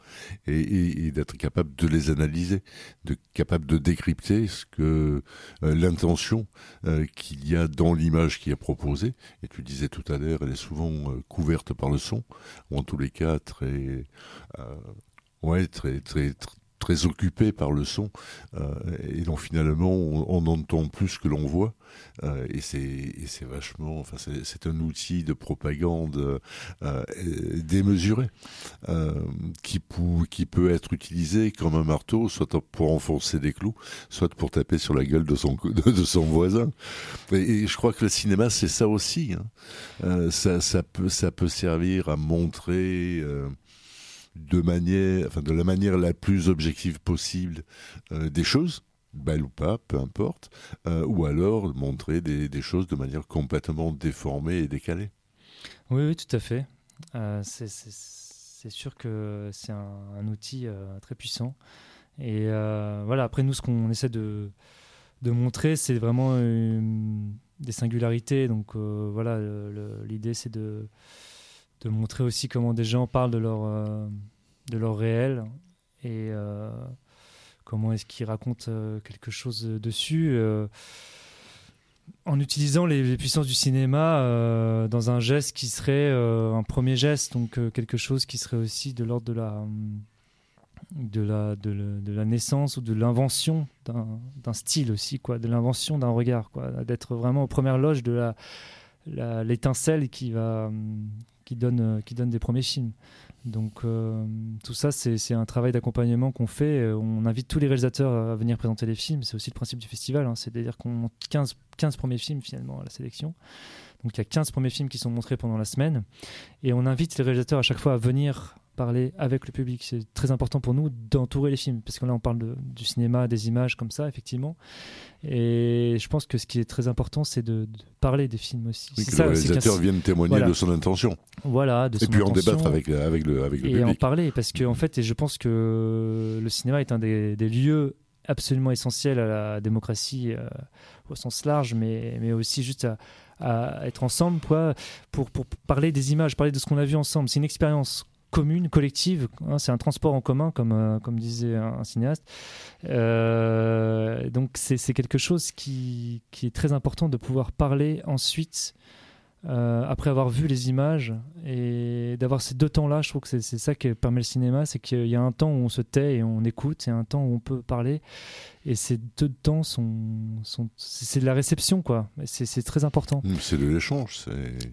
et, d'être capable de les analyser, de capable de décrypter ce que euh, l'intention qu'il y a dans l'image qui est proposée. Et tu disais tout à l'heure, elle est souvent couverte par le son, ou en tous les cas très, ouais, très, très, très très occupé par le son euh, et donc finalement on, entend plus que l'on voit euh, et c'est vachement enfin c'est un outil de propagande euh, démesuré qui, qui peut être utilisé comme un marteau soit pour enfoncer des clous soit pour taper sur la gueule de son *laughs* de, son voisin et, je crois que le cinéma c'est ça aussi hein. ça, ça peut ça peut servir à montrer de manière, enfin de la manière la plus objective possible euh, des choses, belles ou pas, peu importe, euh, ou alors montrer des, choses de manière complètement déformée et décalée. Oui, oui, tout à fait. Euh, c'est sûr que c'est un, outil très puissant. Et voilà, après nous, ce qu'on essaie de, de montrer, c'est vraiment des singularités. Donc voilà, l'idée, c'est de de montrer aussi comment des gens parlent de leur, euh, de leur réel et euh, comment est-ce qu'ils racontent euh, quelque chose dessus en utilisant les, puissances du cinéma dans un geste qui serait un premier geste, donc quelque chose qui serait aussi de l'ordre de la, de la, de, la naissance ou de l'invention d'un style aussi, quoi, de l'invention d'un regard, d'être vraiment aux premières loges de l'étincelle qui va, qui donne, euh, qui donne des premiers films. Donc euh, tout ça, c'est un travail d'accompagnement qu'on fait. Euh, on invite tous les réalisateurs à venir présenter les films. C'est aussi le principe du festival. Hein. C'est-à-dire qu'on monte 15, 15 premiers films finalement à la sélection. Donc il y a 15 premiers films qui sont montrés pendant la semaine. Et on invite les réalisateurs à chaque fois à venir parler avec le public. C'est très important pour nous d'entourer les films, parce que là on parle de, du cinéma, des images comme ça, effectivement. Et je pense que ce qui est très important, c'est de, parler des films aussi. que ça, le réalisateur vienne témoigner de son intention. Voilà, de et puis en débattre avec, avec le, avec le et public. Et en parler, parce que en fait, et je pense que le cinéma est un des, lieux absolument essentiels à la démocratie euh, au sens large, mais, mais aussi juste à, à être ensemble quoi, pour, pour parler des images, parler de ce qu'on a vu ensemble. C'est une expérience commune, collective. Hein, c'est un transport en commun, comme, euh, comme disait un, cinéaste. Euh, donc c'est quelque chose qui, qui, est très important de pouvoir parler ensuite euh, après avoir vu les images et d'avoir ces deux temps-là, je trouve que c'est ça qui permet le cinéma, c'est qu'il y a un temps où on se tait et on écoute, et un temps où on peut parler, et ces deux temps sont, sont c'est de la réception quoi. C'est très important. Mmh, c'est de l'échange.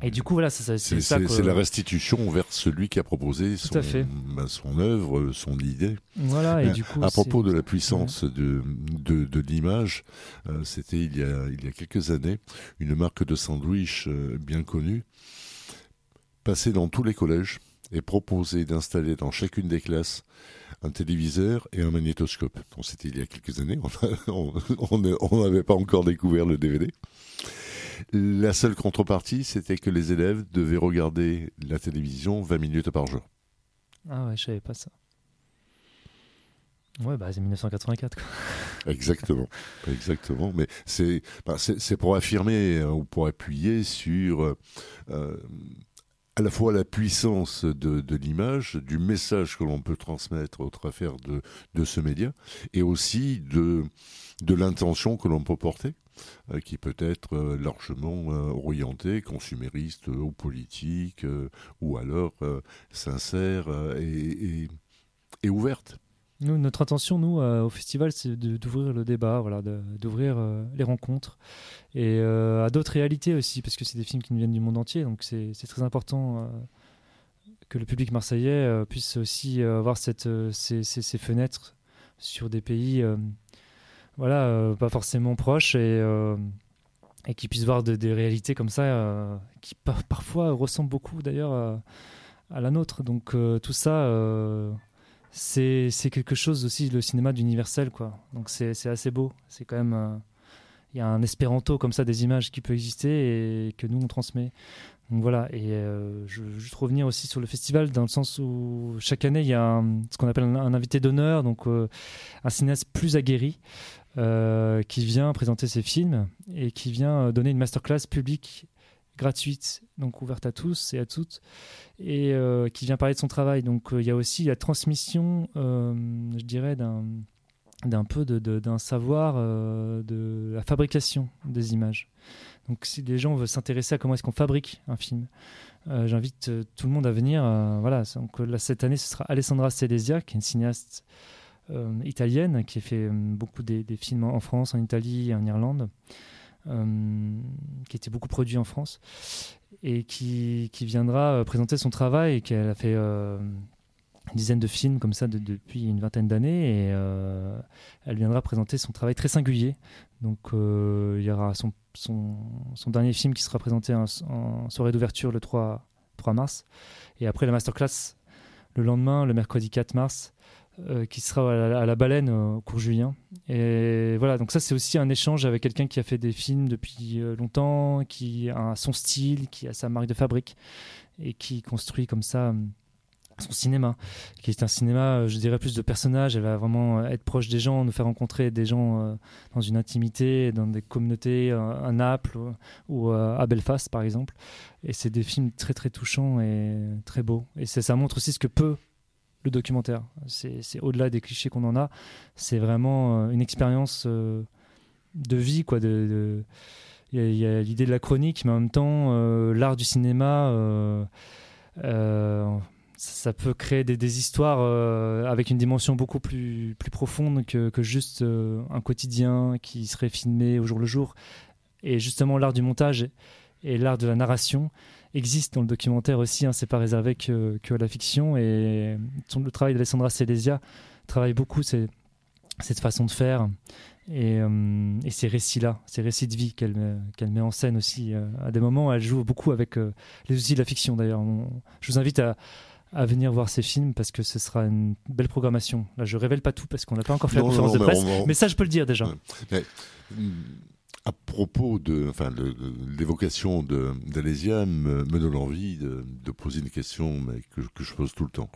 Et du coup voilà, c'est ça. C'est la restitution vers celui qui a proposé son, bah, son œuvre, son idée. Voilà. Et du coup, à propos de la puissance de, de, de l'image, euh, c'était il y a il y a quelques années une marque de sandwich euh, bien connue passait dans tous les collèges et proposait d'installer dans chacune des classes un téléviseur et un magnétoscope. c'était il y a quelques années, on *laughs* n'avait pas encore découvert le DVD. La seule contrepartie, c'était que les élèves devaient regarder la télévision 20 minutes par jour. Ah ouais, je savais pas ça. Ouais, bah c'est 1984. *laughs* Exactement, exactement. Mais c'est bah, pour affirmer euh, ou pour appuyer sur euh, à la fois la puissance de, de l'image, du message que l'on peut transmettre au travers de, de ce média, et aussi de, de l'intention que l'on peut porter, euh, qui peut être euh, largement euh, orientée, consumériste ou politique, ou alors sincère et, et, et ouverte. Notre intention, nous, euh, au festival, c'est d'ouvrir le débat, voilà, d'ouvrir euh, les rencontres et euh, à d'autres réalités aussi, parce que c'est des films qui nous viennent du monde entier, donc c'est très important que le public marseillais puisse aussi avoir ces, fenêtres sur des pays, voilà, pas forcément proches et et qui puisse voir des réalités comme ça, qui parfois ressemblent beaucoup d'ailleurs à, la nôtre. Donc tout ça, c'est quelque chose aussi, le cinéma d'universel, quoi. Donc c'est assez beau. C'est quand même. Euh, il y a un espéranto comme ça des images qui peut exister et que nous on transmet. Donc voilà, et je veux juste revenir aussi sur le festival dans le sens où chaque année il y a ce qu'on appelle un, invité d'honneur, donc un cinéaste plus aguerri qui vient présenter ses films et qui vient donner une masterclass publique gratuite, donc ouverte à tous et à toutes, et euh, qui vient parler de son travail. Donc euh, il y a aussi la transmission, euh, je dirais, d'un d'un peu d'un savoir de la fabrication des images. Donc si les gens veulent s'intéresser à comment est-ce qu'on fabrique un film, j'invite tout le monde à venir. voilà, donc là, cette année, ce sera Alessandra Celesia, qui est une cinéaste italienne, qui a fait beaucoup des, des, films en France, en Italie et en Irlande. Euh, qui était beaucoup produit en France et qui, viendra euh, présenter son travail et qu'elle a fait euh, une dizaine de films comme ça depuis une vingtaine d'années et elle viendra présenter son travail très singulier. Donc il y aura son, dernier film qui sera présenté en, en soirée d'ouverture le 3, 3 mars et après la masterclass le lendemain, le mercredi 4 mars, euh, qui sera à la, baleine au cours Julien. Et voilà, donc ça c'est aussi un échange avec quelqu'un qui a fait des films depuis euh, longtemps, qui a son style, qui a sa marque de fabrique et qui construit comme ça euh, son cinéma, qui est un cinéma, je dirais, plus de personnages. Elle va vraiment être proche des gens, nous faire rencontrer des gens dans une intimité, dans des communautés, à Naples ou à Belfast, par exemple. Et c'est des films très, très touchants et très beaux. Et ça montre aussi ce que peut le documentaire. C'est au-delà des clichés qu'on en a. C'est vraiment euh, une expérience euh, de vie, quoi. De, il y a, l'idée de la chronique, mais en même temps, euh, l'art du cinéma, ça peut créer des, histoires avec une dimension beaucoup plus, profonde que juste un quotidien qui serait filmé au jour le jour. Et justement, l'art du montage et l'art de la narration, existe dans le documentaire aussi, hein, c'est pas réservé que, que, à la fiction. Et le travail d'Alessandra Celesia travaille beaucoup c'est, cette façon de faire et, euh, et ces récits-là, ces récits de vie qu'elle, met en scène aussi. Euh, à des moments, elle joue beaucoup avec euh, les outils de la fiction d'ailleurs. je vous invite à, à venir voir ces films parce que ce sera une belle programmation. Là, je révèle pas tout parce qu'on n'a pas encore fait la conférence de presse, mais ça, je peux le dire déjà. Hmm, à propos de, enfin, l'évocation d'Alésia me, me, donne envie de, de, poser une question mais que, que, je pose tout le temps.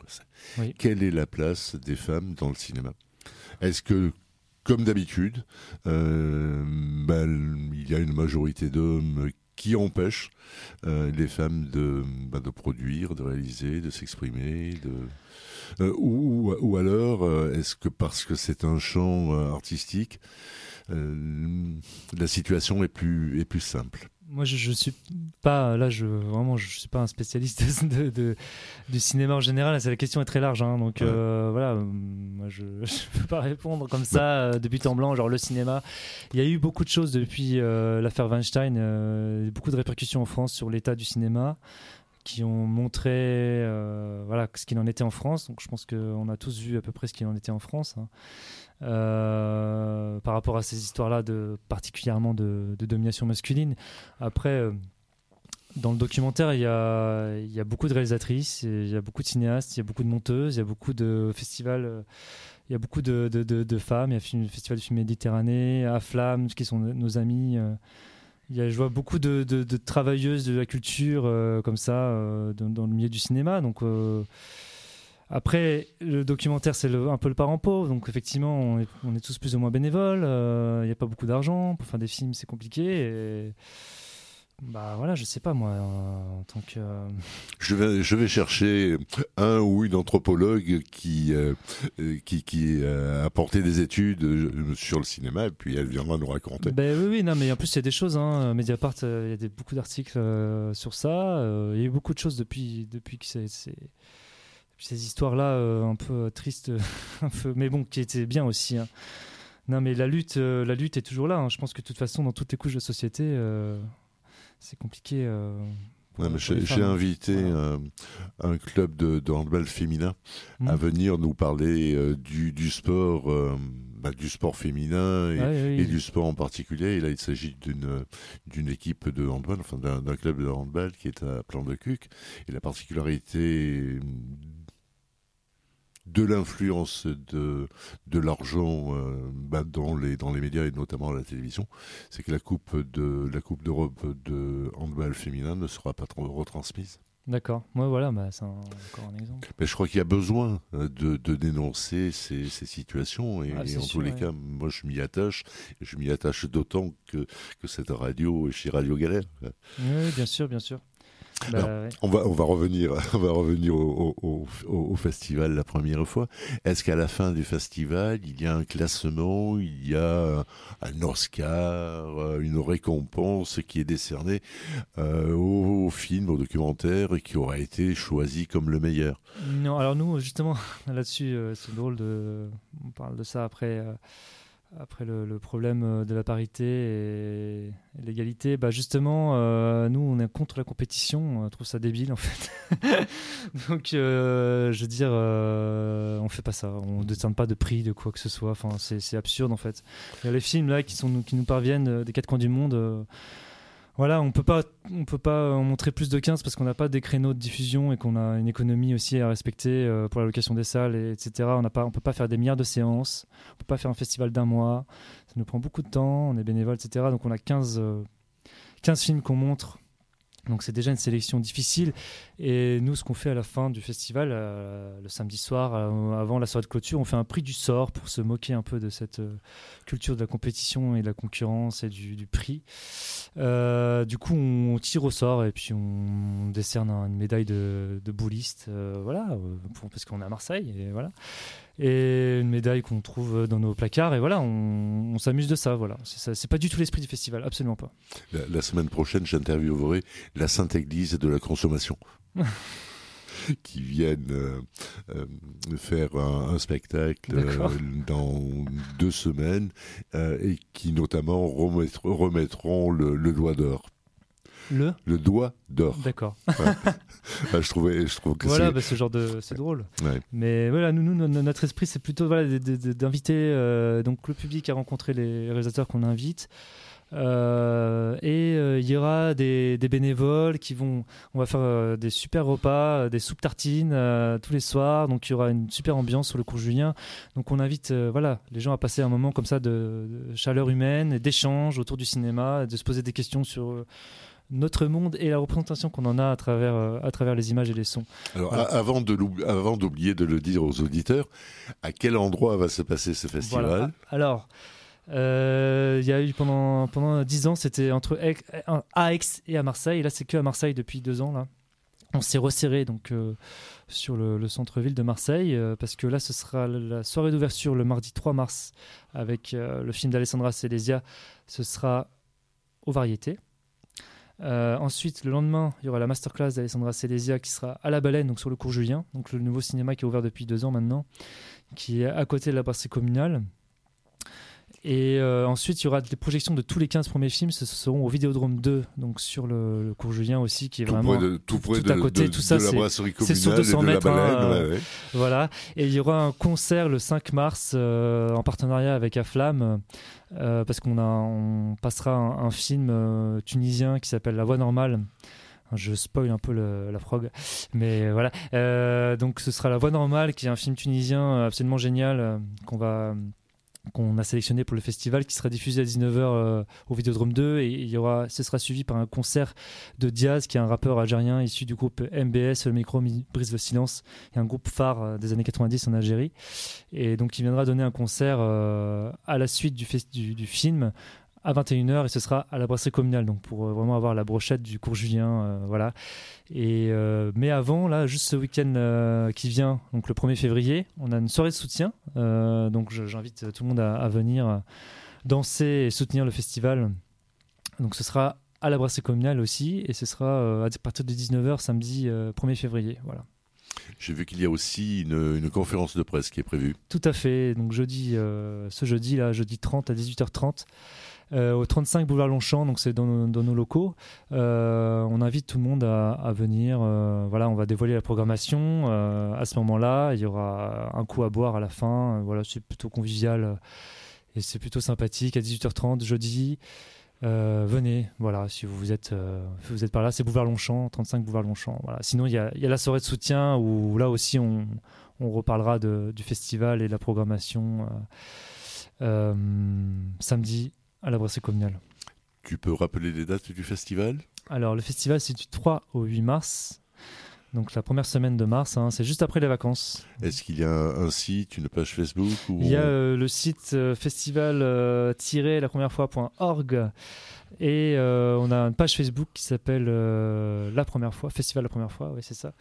Quelle est la place des femmes dans le cinéma? Est-ce que, comme d'habitude, euh, ben, il y a une majorité d'hommes qui empêchent euh, les femmes de, ben, de produire, de réaliser, de s'exprimer, de euh, ou, ou, alors euh, est-ce que parce que c'est un champ euh, artistique euh, la situation est plus, est plus simple. Moi, je, je suis pas là. Je vraiment, je suis pas un spécialiste *laughs* de, de du cinéma en général. La question est très large, hein, donc euh, voilà. Moi, je, *laughs* je peux pas répondre comme ça euh, de but en blanc. Genre le cinéma. Il y a eu beaucoup de choses depuis l'affaire Weinstein. beaucoup de répercussions en France sur l'état du cinéma qui ont montré voilà ce qu'il en était en France. Donc je pense qu'on a tous vu à peu près ce qu'il en était en France. Hein. Euh, par rapport à ces histoires-là, de, particulièrement de, domination masculine. Après, euh, dans le documentaire, il y, a, beaucoup de réalisatrices, il y a beaucoup de cinéastes, il y a beaucoup de monteuses, il y a beaucoup de festivals. Euh, il y a beaucoup de, de, femmes, il y a le Festival du film Méditerranée, à Flamme, qui sont nos amis. Il y a, je vois beaucoup de, travailleuses de la culture comme ça dans, le milieu du cinéma. Donc, après, le documentaire, c'est un peu le parent pauvre. Donc, effectivement, on est, tous plus ou moins bénévoles. Il euh, n'y a pas beaucoup d'argent. Pour faire des films, c'est compliqué. Et... Bah voilà, je sais pas moi, en tant que. Euh, je vais, je vais chercher un ou une anthropologue qui, euh, qui, qui a porté des études sur le cinéma et puis elle viendra nous raconter. Ben oui, oui, non, mais en plus il y a des choses. Hein. Mediapart, il y a des, beaucoup d'articles sur ça. il y a eu beaucoup de choses depuis, depuis que c'est ces histoires-là euh, un peu euh, tristes, *laughs* un peu, mais bon, qui étaient bien aussi. Hein. Non, mais la lutte, euh, la lutte est toujours là. Hein. Je pense que de toute façon, dans toutes les couches de société, c'est compliqué. J'ai invité un, club de, handball féminin à mmh. venir nous parler du, du, sport, bah, du sport féminin et, du sport en particulier. Et là, il s'agit d'une d'une équipe de handball, enfin d'un club de handball qui est à Plan de Cuc. Et la particularité de l'influence de, de l'argent bah, dans, les, dans les médias et notamment la télévision, c'est que la Coupe de la Coupe d'Europe de handball féminin ne sera pas retransmise. D'accord. Moi, voilà, bah, c'est encore un exemple. Mais je crois qu'il y a besoin euh, de, de dénoncer ces, ces, situations. Et, ah, en tous les cas, moi, je m'y attache. Je m'y attache d'autant que, que cette radio est chez Radio Galère. Oui, bien sûr, bien sûr. Bah, on, va, on va revenir, *laughs* on va revenir au, au, au, festival la première fois. Est-ce qu'à la fin du festival, il y a un classement, il y a un Oscar, une récompense qui est décernée euh, au, film, au documentaire, qui aura été choisi comme le meilleur? Non, alors nous, justement, *laughs* là-dessus, euh, c'est drôle de. On parle de ça après. Euh, après le, problème euh, de la parité et, l'égalité, bah justement, euh, nous, on est contre la compétition, on trouve ça débile en fait. *laughs* Donc, euh, je veux dire, on fait pas ça, on ne décerne pas de prix de quoi que ce soit, enfin, c'est absurde en fait. Il y a les films là qui nous parviennent des quatre coins du monde voilà, on peut pas, on peut pas en montrer plus de 15 parce qu'on n'a pas des créneaux de diffusion et qu'on a une économie aussi à respecter euh, pour la location des salles, etc. On n'a pas, on peut pas faire des milliards de séances, on peut pas faire un festival d'un mois. Ça nous prend beaucoup de temps, on est bénévole, etc. Donc on a 15, 15 euh, films qu'on montre donc c'est déjà une sélection difficile. Et nous, ce qu'on fait à la fin du festival, euh, le samedi soir, euh, avant la soirée de clôture, on fait un prix du sort pour se moquer un peu de cette euh, culture de la compétition et de la concurrence et du, prix. du coup, on tire au sort et puis on décerne une médaille de, bouliste, voilà, parce qu'on est à Marseille. Et voilà et une médaille qu'on trouve dans nos placards. Et voilà on, s'amuse de ça voilà. C'est pas du tout l'esprit du festival absolument pas. La, semaine prochaine j'interviewerai la Sainte Église de la consommation. *laughs* Qui viennent euh, euh, faire un, spectacle euh, dans deux semaines et qui notamment remettront, le, le doigt d'or le Le doigt d'or. D'accord. *laughs* Bah, je trouvais, je trouve que voilà, bah, ce genre de, c'est drôle. Mais voilà, nous, nous, notre esprit, c'est plutôt voilà d'inviter euh, donc le public à rencontrer les réalisateurs qu'on invite. Euh, et euh, il y aura des, bénévoles qui vont. On va faire des super repas, des soupes tartines tous les soirs. Donc il y aura une super ambiance sur le cours Julien. Donc on invite voilà, les gens à passer un moment comme ça de, de chaleur humaine et d'échange autour du cinéma, de se poser des questions sur notre monde et la représentation qu'on en a à travers, euh, à travers les images et les sons. Alors, avant d'oublier de le dire aux auditeurs, à quel endroit va se passer ce festival? Alors, euh, il y a eu pendant, pendant 10 ans, c'était entre à Aix et à Marseille. Et là, c'est que à Marseille depuis deux ans. Là. On s'est resserré donc, euh, sur le, centre-ville de Marseille parce que là, ce sera la soirée d'ouverture le mardi 3 mars avec le film d'Alessandra Celesia. Ce sera aux variétés. Euh, ensuite, le lendemain, il y aura la masterclass d'Alessandra Celesia qui sera à la baleine, donc sur le cours Julien, donc le nouveau cinéma qui est ouvert depuis deux ans maintenant, qui est à côté de la brasserie communale. Et euh, ensuite, il y aura des projections de tous les 15 premiers films. Ce seront au Vidéodrome 2, donc sur le, cours Julien aussi, qui est vraiment tout, près de, à côté. tout ça, c'est sur 200 mètres. Hein, voilà. Et il y aura un concert le 5 mars euh, en partenariat avec Aflam, euh, parce qu'on on passera un, film tunisien qui s'appelle La Voix Normale je spoil un peu la frog, mais voilà. donc ce sera La Voix Normale, qui est un film tunisien absolument génial qu'on va qu'on a sélectionné pour le festival qui sera diffusé à 19h euh, au Vidéodrome 2 et il y aura, ce sera suivi par un concert de Diaz qui est un rappeur algérien issu du groupe MBS, le micro brise le silence, et un groupe phare euh, des années 90 en Algérie. Et donc il viendra donner un concert euh, à la suite du film à 21h et ce sera à la brasserie communale donc pour euh, vraiment avoir la brochette du cours Julien euh, voilà et euh, mais avant là juste ce week-end qui vient donc le 1er février on a une soirée de soutien donc j'invite tout le monde à, venir danser et soutenir le festival donc ce sera à la brasserie communale aussi et ce sera à partir de 19h samedi 1er février voilà j'ai vu qu'il y a aussi une, une, conférence de presse qui est prévue. Tout à fait. Donc jeudi, ce jeudi là, jeudi 30 à 18h30, euh, au 35 boulevard Longchamp, donc c'est dans, nos locaux. Euh, on invite tout le monde à, venir. Euh, voilà, on va dévoiler la programmation. à ce moment-là, il y aura un coup à boire à la fin. voilà, c'est plutôt convivial et c'est plutôt sympathique. À 18h30 jeudi. venez, voilà, si vous êtes, vous êtes par là, c'est Boulevard Longchamp, 35 Boulevard Longchamp. Voilà. Sinon, il y a, y a, la soirée de soutien où là aussi on, on reparlera de, du festival et de la programmation samedi à la brasserie communale. Tu peux rappeler les dates du festival? Alors, le festival, c'est du 3 au 8 mars. Donc la première semaine de mars, hein, c'est juste après les vacances. Est-ce qu'il y a un, site, une page Facebook Il y a euh, le site euh, festival-la première fois.org et euh, on a une page Facebook qui s'appelle euh, La Première Fois, Festival La Première Fois, oui, c'est ça.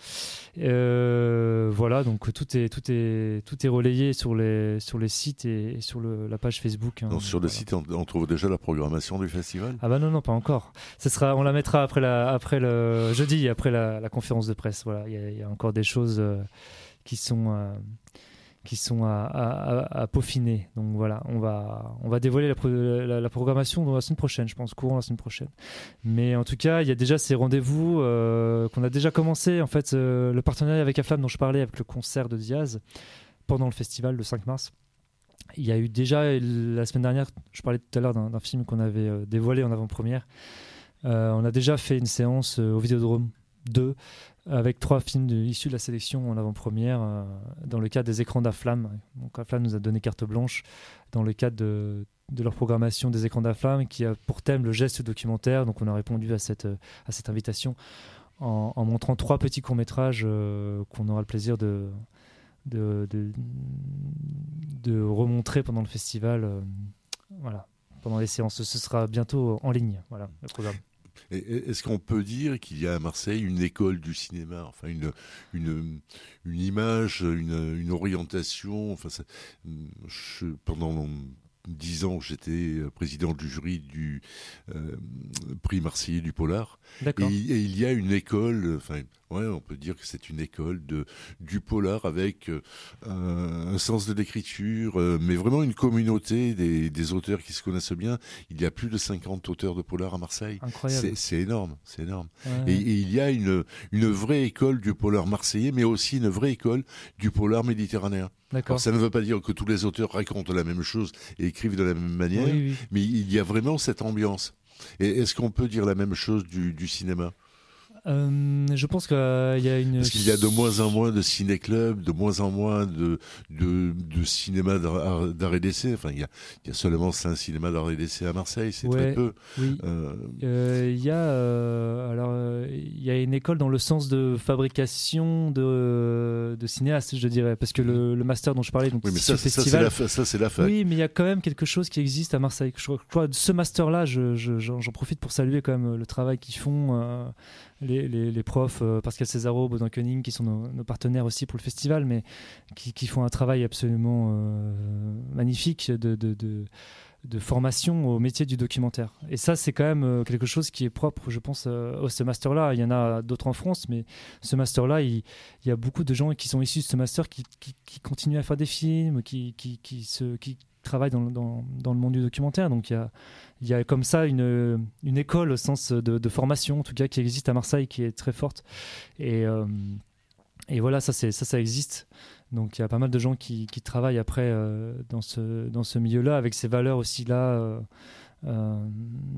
Euh, voilà, donc tout est, tout, est, tout est relayé sur les, sur les sites et, sur le, la page Facebook. Hein. sur le site, on, trouve déjà la programmation du festival? Ah bah non, non, pas encore. Ce sera, on la mettra après, la, après le jeudi, après la, la conférence de presse. Voilà, il y, a encore des choses qui sont qui sont à, peaufiner. Donc voilà, on va, on va dévoiler la, programmation dans la semaine prochaine, je pense, courant la semaine prochaine. Mais en tout cas, il y a déjà ces rendez-vous euh, qu'on a déjà commencé. En fait, euh, le partenariat avec Aflam dont je parlais, avec le concert de Diaz, pendant le festival le 5 mars. Il y a eu déjà, la semaine dernière, je parlais tout à l'heure d'un film qu'on avait euh, dévoilé en avant-première. on a déjà fait une séance au Vidéodrome 2 avec trois films issus de la sélection en avant-première euh, dans le cadre des écrans d'Aflam. Donc Aflam nous a donné carte blanche dans le cadre de, leur programmation des écrans d'Aflam qui a pour thème le geste documentaire. Donc on a répondu à cette, invitation en, montrant trois petits courts-métrages euh, qu'on aura le plaisir de, de, de, remontrer pendant le festival. Euh, voilà, pendant les séances. Ce sera bientôt en ligne, voilà, le programme. Est-ce qu'on peut dire qu'il y a à Marseille une école du cinéma, enfin une, une, une image, une, une orientation enfin, je, Pendant dix ans, j'étais président du jury du euh, prix marseillais du Polar. Et, et, il y a une école, enfin, Ouais, on peut dire que c'est une école de du polar avec euh, un sens de l'écriture, euh, mais vraiment une communauté des, des, auteurs qui se connaissent bien. Il y a plus de 50 auteurs de polar à Marseille. Incroyable. C'est énorme, c'est énorme. Et, il y a une une vraie école du polar marseillais, mais aussi une vraie école du polar méditerranéen. D'accord. Ça ne veut pas dire que tous les auteurs racontent la même chose et écrivent de la même manière, mais il y a vraiment cette ambiance. Et est-ce qu'on peut dire la même chose du, du cinéma? Euh, je pense qu'il y a une. Parce qu'il y a de moins en moins de ciné-clubs, de moins en moins de, de, de cinéma d'art et d'essai. Enfin, il y a, il y a seulement 5 cinémas d'art et d'essai à Marseille, c'est très peu. Oui. Euh, euh, il y a alors il y a une école dans le sens de fabrication de, de cinéastes, je dirais, parce que le, le master dont je parlais, donc oui, mais ça, festival, ça c'est la, fac. Oui, mais il y a quand même quelque chose qui existe à Marseille. Je crois, ce master-là, j'en je, j'en profite pour saluer quand même le travail qu'ils font les, les, profs, euh, Pascal Césaro, Baudin Koenig, qui sont nos, partenaires aussi pour le festival, mais qui, font un travail absolument euh, magnifique de, formation au métier du documentaire. Et ça, c'est quand même euh, quelque chose qui est propre, je pense, à ce master-là. Il y en a d'autres en France, mais ce master-là, il, y a beaucoup de gens qui sont issus de ce master qui, qui, continuent à faire des films, qui, se, travaillent dans, le monde du documentaire. Donc il y a comme ça une, école au sens de, formation, en tout cas, qui existe à Marseille, qui est très forte. Et, euh, voilà, ça, ça, existe. Donc il y a pas mal de gens qui, travaillent après euh, dans ce, milieu-là, avec ces valeurs aussi là euh,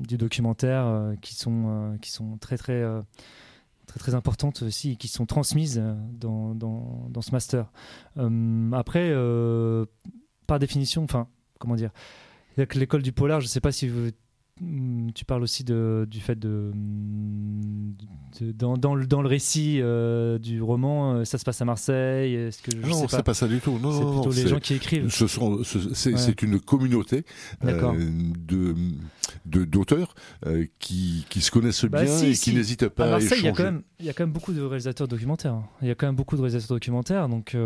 du documentaire qui, sont, très très très importantes aussi qui sont transmises dans ce master. après, par définition, enfin, comment dire, l'école du polar, je ne sais pas si vous Mm, tu parles aussi de, du fait de, de dans, dans, le, dans, le, récit euh, du roman, euh, ça se passe à Marseille. Est-ce que je non, c'est pas ça du tout. Non, c'est plutôt les gens qui écrivent. Ce sont, c'est, une communauté euh, de d'auteurs euh, qui, qui se connaissent bah, bien et qui n'hésitent pas à, Marseille, Il y a quand même, il y a quand même beaucoup de réalisateurs documentaires. Hein. Il y a quand même beaucoup de réalisateurs documentaires, donc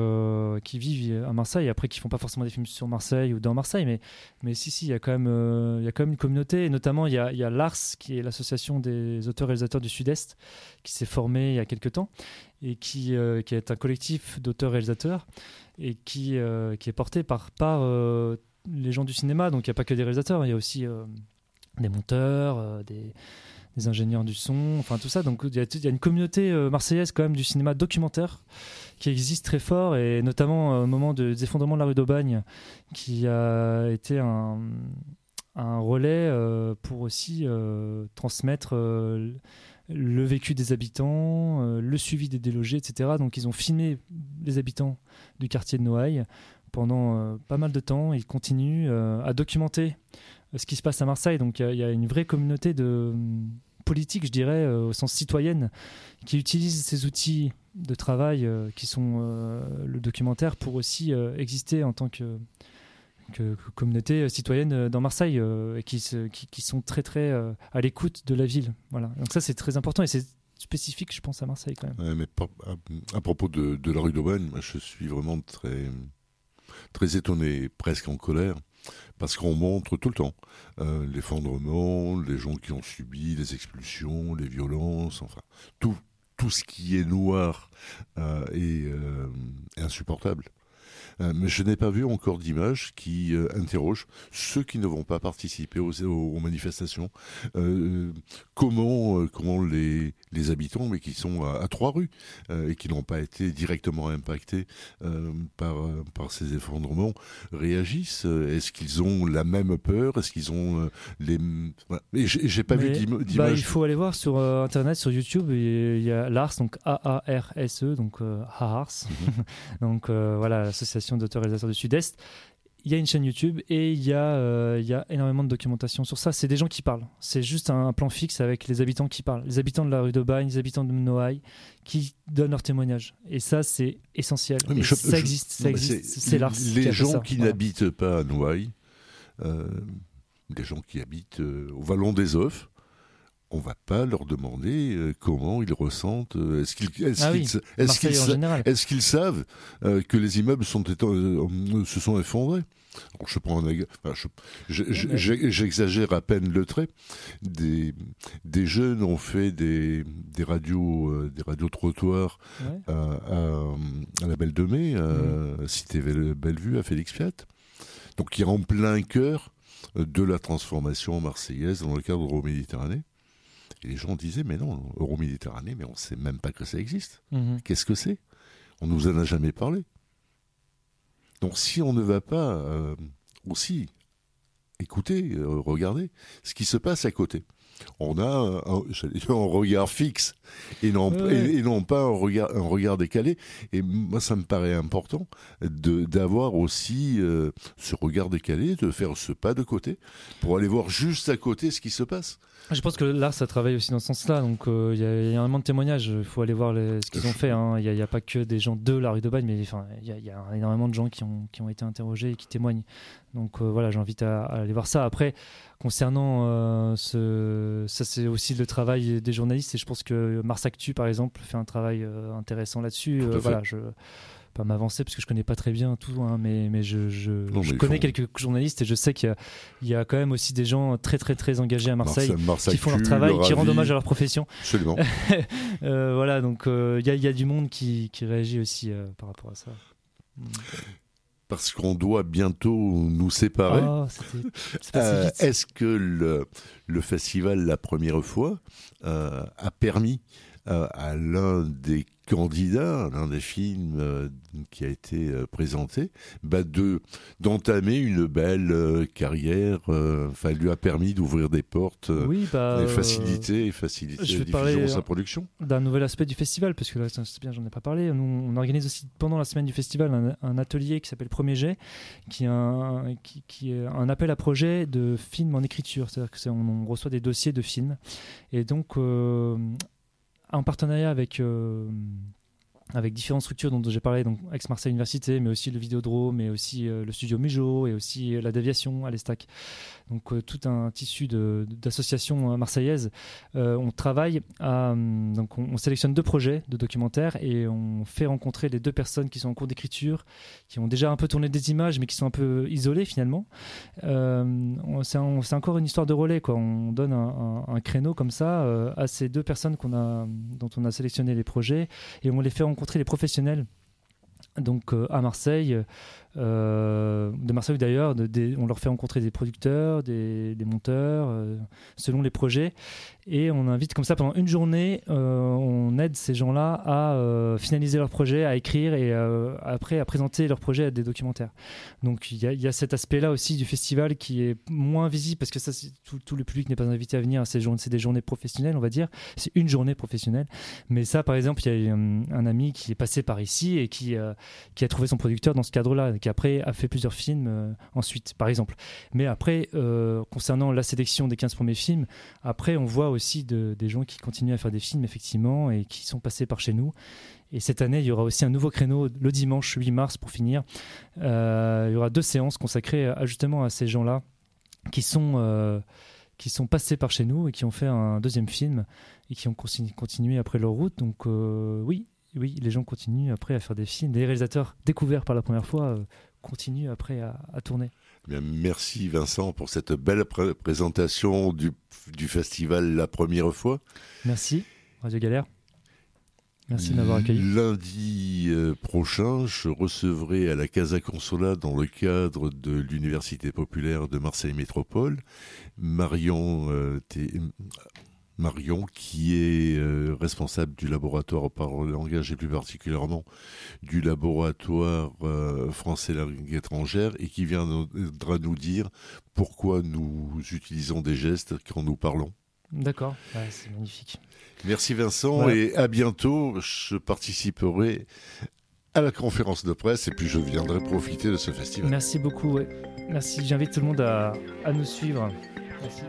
qui vivent à Marseille. Après, qui font pas forcément des films sur Marseille ou dans Marseille, mais mais si si, il y a quand même, il y a quand même une communauté, et notamment il y a, il y a l'ARS, qui est l'association des auteurs-réalisateurs du Sud-Est, qui s'est formée il y a quelques temps, et qui, euh, qui est un collectif d'auteurs-réalisateurs, et qui, euh, qui est porté par, par euh, les gens du cinéma. Donc il n'y a pas que des réalisateurs, il y a aussi des monteurs, des, des, ingénieurs du son, enfin tout ça. Donc il y, a, une communauté marseillaise quand même du cinéma documentaire qui existe très fort, et notamment au moment de, des effondrements de la rue d'Aubagne, qui a été un relais pour aussi transmettre le vécu des habitants, le suivi des délogés, etc. Donc ils ont filmé les habitants du quartier de Noailles pendant pas mal de temps. Ils continuent à documenter ce qui se passe à Marseille. Donc il y, a une vraie communauté de hum, politique, je dirais, au sens citoyenne, qui utilise ces outils de travail euh, qui sont euh, le documentaire pour aussi euh, exister en tant que, communauté citoyenne dans Marseille et qui, sont très très à l'écoute de la ville. Voilà. Donc ça c'est très important et c'est spécifique je pense à Marseille quand même. à, propos de, la rue d'Aubagne, je suis vraiment très, très étonné, presque en colère parce qu'on montre tout le temps l'effondrement, les gens qui ont subi les expulsions, les violences, enfin tout, tout ce qui est noir euh, euh, insupportable. Euh, mais je n'ai pas vu encore d'image qui euh, interroge ceux qui ne vont pas participer aux, manifestations. Euh, comment, comment les, les, habitants, mais qui sont à, trois rues et qui n'ont pas été directement impactés par, par ces effondrements, réagissent? Est-ce qu'ils ont la même peur? Est-ce qu'ils ont les. Voilà. J'ai pas vu d'image. Bah, il faut aller voir sur Internet, sur YouTube, il y a l'ARS, donc A-A-R-S-E, donc AARS. Mhm. *laughs* donc voilà, l'association d'auteurs-réalisateurs du Sud-Est. Il y a une chaîne YouTube et il y, a, euh, il y a énormément de documentation sur ça. C'est des gens qui parlent. C'est juste un, plan fixe avec les habitants qui parlent. Les habitants de la rue de Bagne, les habitants de Noailles, qui donnent leur témoignage. Et ça, c'est essentiel. ça existe. Ça existe. C'est l'art. Les gens qui n'habitent pas à Noailles, euh, les gens qui habitent euh, au Vallon des Oeufs, on va pas leur demander euh, comment ils ressentent. Euh, est-ce qu'ils savent euh, que les immeubles sont se sont effondrés? Je prends j'exagère à peine le trait. Des, des jeunes ont fait des, des radios des radios trottoirs à, la Belle de Mai, à Cité Bellevue, à Félix Fiat. Donc qui est en plein cœur de la transformation marseillaise dans le cadre de Méditerranée. Et les gens disaient, mais non, Euro-Méditerranée, mais on ne sait même pas que ça existe. Mhm. Qu'est-ce que c'est? On nous en a jamais parlé. Donc si on ne va pas euh, aussi écouter, euh, regarder ce qui se passe à côté, on a un, un regard fixe et non, et, non pas un regard, un regard décalé. Et moi, ça me paraît important d'avoir aussi euh, ce regard décalé, de faire ce pas de côté pour aller voir juste à côté ce qui se passe. Je pense que l'art, ça travaille aussi dans ce sens-là. Donc, euh, il y, a énormément de témoignages. Il faut aller voir ce qu'ils ont fait. Hein. Il n'y a, pas que des gens de la rue de Bagne, mais il y, a énormément de gens qui ont, qui ont été interrogés et qui témoignent. Donc, euh, voilà, j'invite à, à, aller voir ça. Après, concernant euh, ce, ça, c'est aussi le travail des journalistes. Et je pense que Mars Actu, par exemple, fait un travail intéressant là-dessus. voilà, je pas m'avancer parce que je connais pas très bien tout, hein, mais, mais je, je, connais quelques journalistes et je sais qu'il y, y, a quand même aussi des gens très très très engagés à Marseille qui font leur travail, qui rendent hommage à leur profession. Absolument. *laughs* euh, voilà, donc euh, il y, y, a du monde qui, qui réagit aussi euh, par rapport à ça. Parce qu'on doit bientôt nous séparer. Oh, euh, est-ce que le, le, festival, la première fois, a permis à l'un des candidat, l'un des films euh, qui a été euh, présenté, bah de d'entamer une belle euh, carrière. Enfin, lui a permis d'ouvrir des portes, oui, bah, et faciliter, faciliter je vais sa production. D'un nouvel aspect du festival, parce que là, c'est bien, j'en ai pas parlé. Nous, on organise aussi pendant la semaine du festival un, atelier qui s'appelle Premier Jet, qui est un, qui, est un appel à projet de films en écriture. C'est-à-dire que on, reçoit des dossiers de films, et donc en partenariat avec euh, avec différentes structures dont j'ai parlé, donc Aix-Marseille Université, mais aussi le Vidéodrome, mais aussi euh, le studio Mujo, et aussi euh, la déviation à l'Estac. Donc euh, tout un tissu d'associations marseillaises. on travaille à, donc on, sélectionne deux projets de documentaires et on fait rencontrer les deux personnes qui sont en cours d'écriture, qui ont déjà un peu tourné des images, mais qui sont un peu isolées finalement. C'est encore une histoire de relais, quoi. On donne un, créneau comme ça à ces deux personnes dont on a sélectionné les projets et on les fait rencontrer rencontrer les professionnels donc euh, à Marseille, euh, de Marseille d'ailleurs, on leur fait rencontrer des producteurs, des, monteurs, euh, selon les projets. Et on invite comme ça pendant une journée, on aide ces gens-là à finaliser leur projet, à écrire et après à présenter leur projet à des documentaires. Donc il y, a cet aspect-là aussi du festival qui est moins visible parce que ça, tout, tout, le public n'est pas invité à venir. C'est des journées professionnelles, on va dire. C'est une journée professionnelle. Mais ça, par exemple, il y a un, un, ami qui est passé par ici et qui, qui a trouvé son producteur dans ce cadre-là, qui après a fait plusieurs films ensuite, par exemple. Mais après, concernant la sélection des 15 premiers films, après, on voit aussi des gens qui continuent à faire des films, effectivement, et qui sont passés par chez nous. Et cette année, il y aura aussi un nouveau créneau le dimanche 8 mars pour finir. Euh, il y aura deux séances consacrées justement à ces gens-là qui sont euh, qui sont passés par chez nous et qui ont fait un deuxième film et qui ont continué après leur route. Donc euh, oui, oui, les gens continuent après à faire des films. Des réalisateurs découverts par la première fois continuent après à tourner merci Vincent pour cette belle présentation du, du, festival la première fois. Merci, Radio Galère. Merci de m'avoir accueilli. Lundi euh, prochain, je recevrai à la Casa Consola, dans le cadre de l'Université populaire de Marseille Métropole, Marion euh, Marion, qui est euh, responsable du laboratoire par le langage et plus particulièrement du laboratoire euh, français langue étrangère et qui viendra nous dire pourquoi nous utilisons des gestes quand nous parlons. D'accord, c'est magnifique. Merci Vincent et à bientôt. Je participerai à la conférence de presse et puis je viendrai profiter de ce festival. Merci beaucoup. Merci, j'invite tout le monde à, à nous suivre. Merci.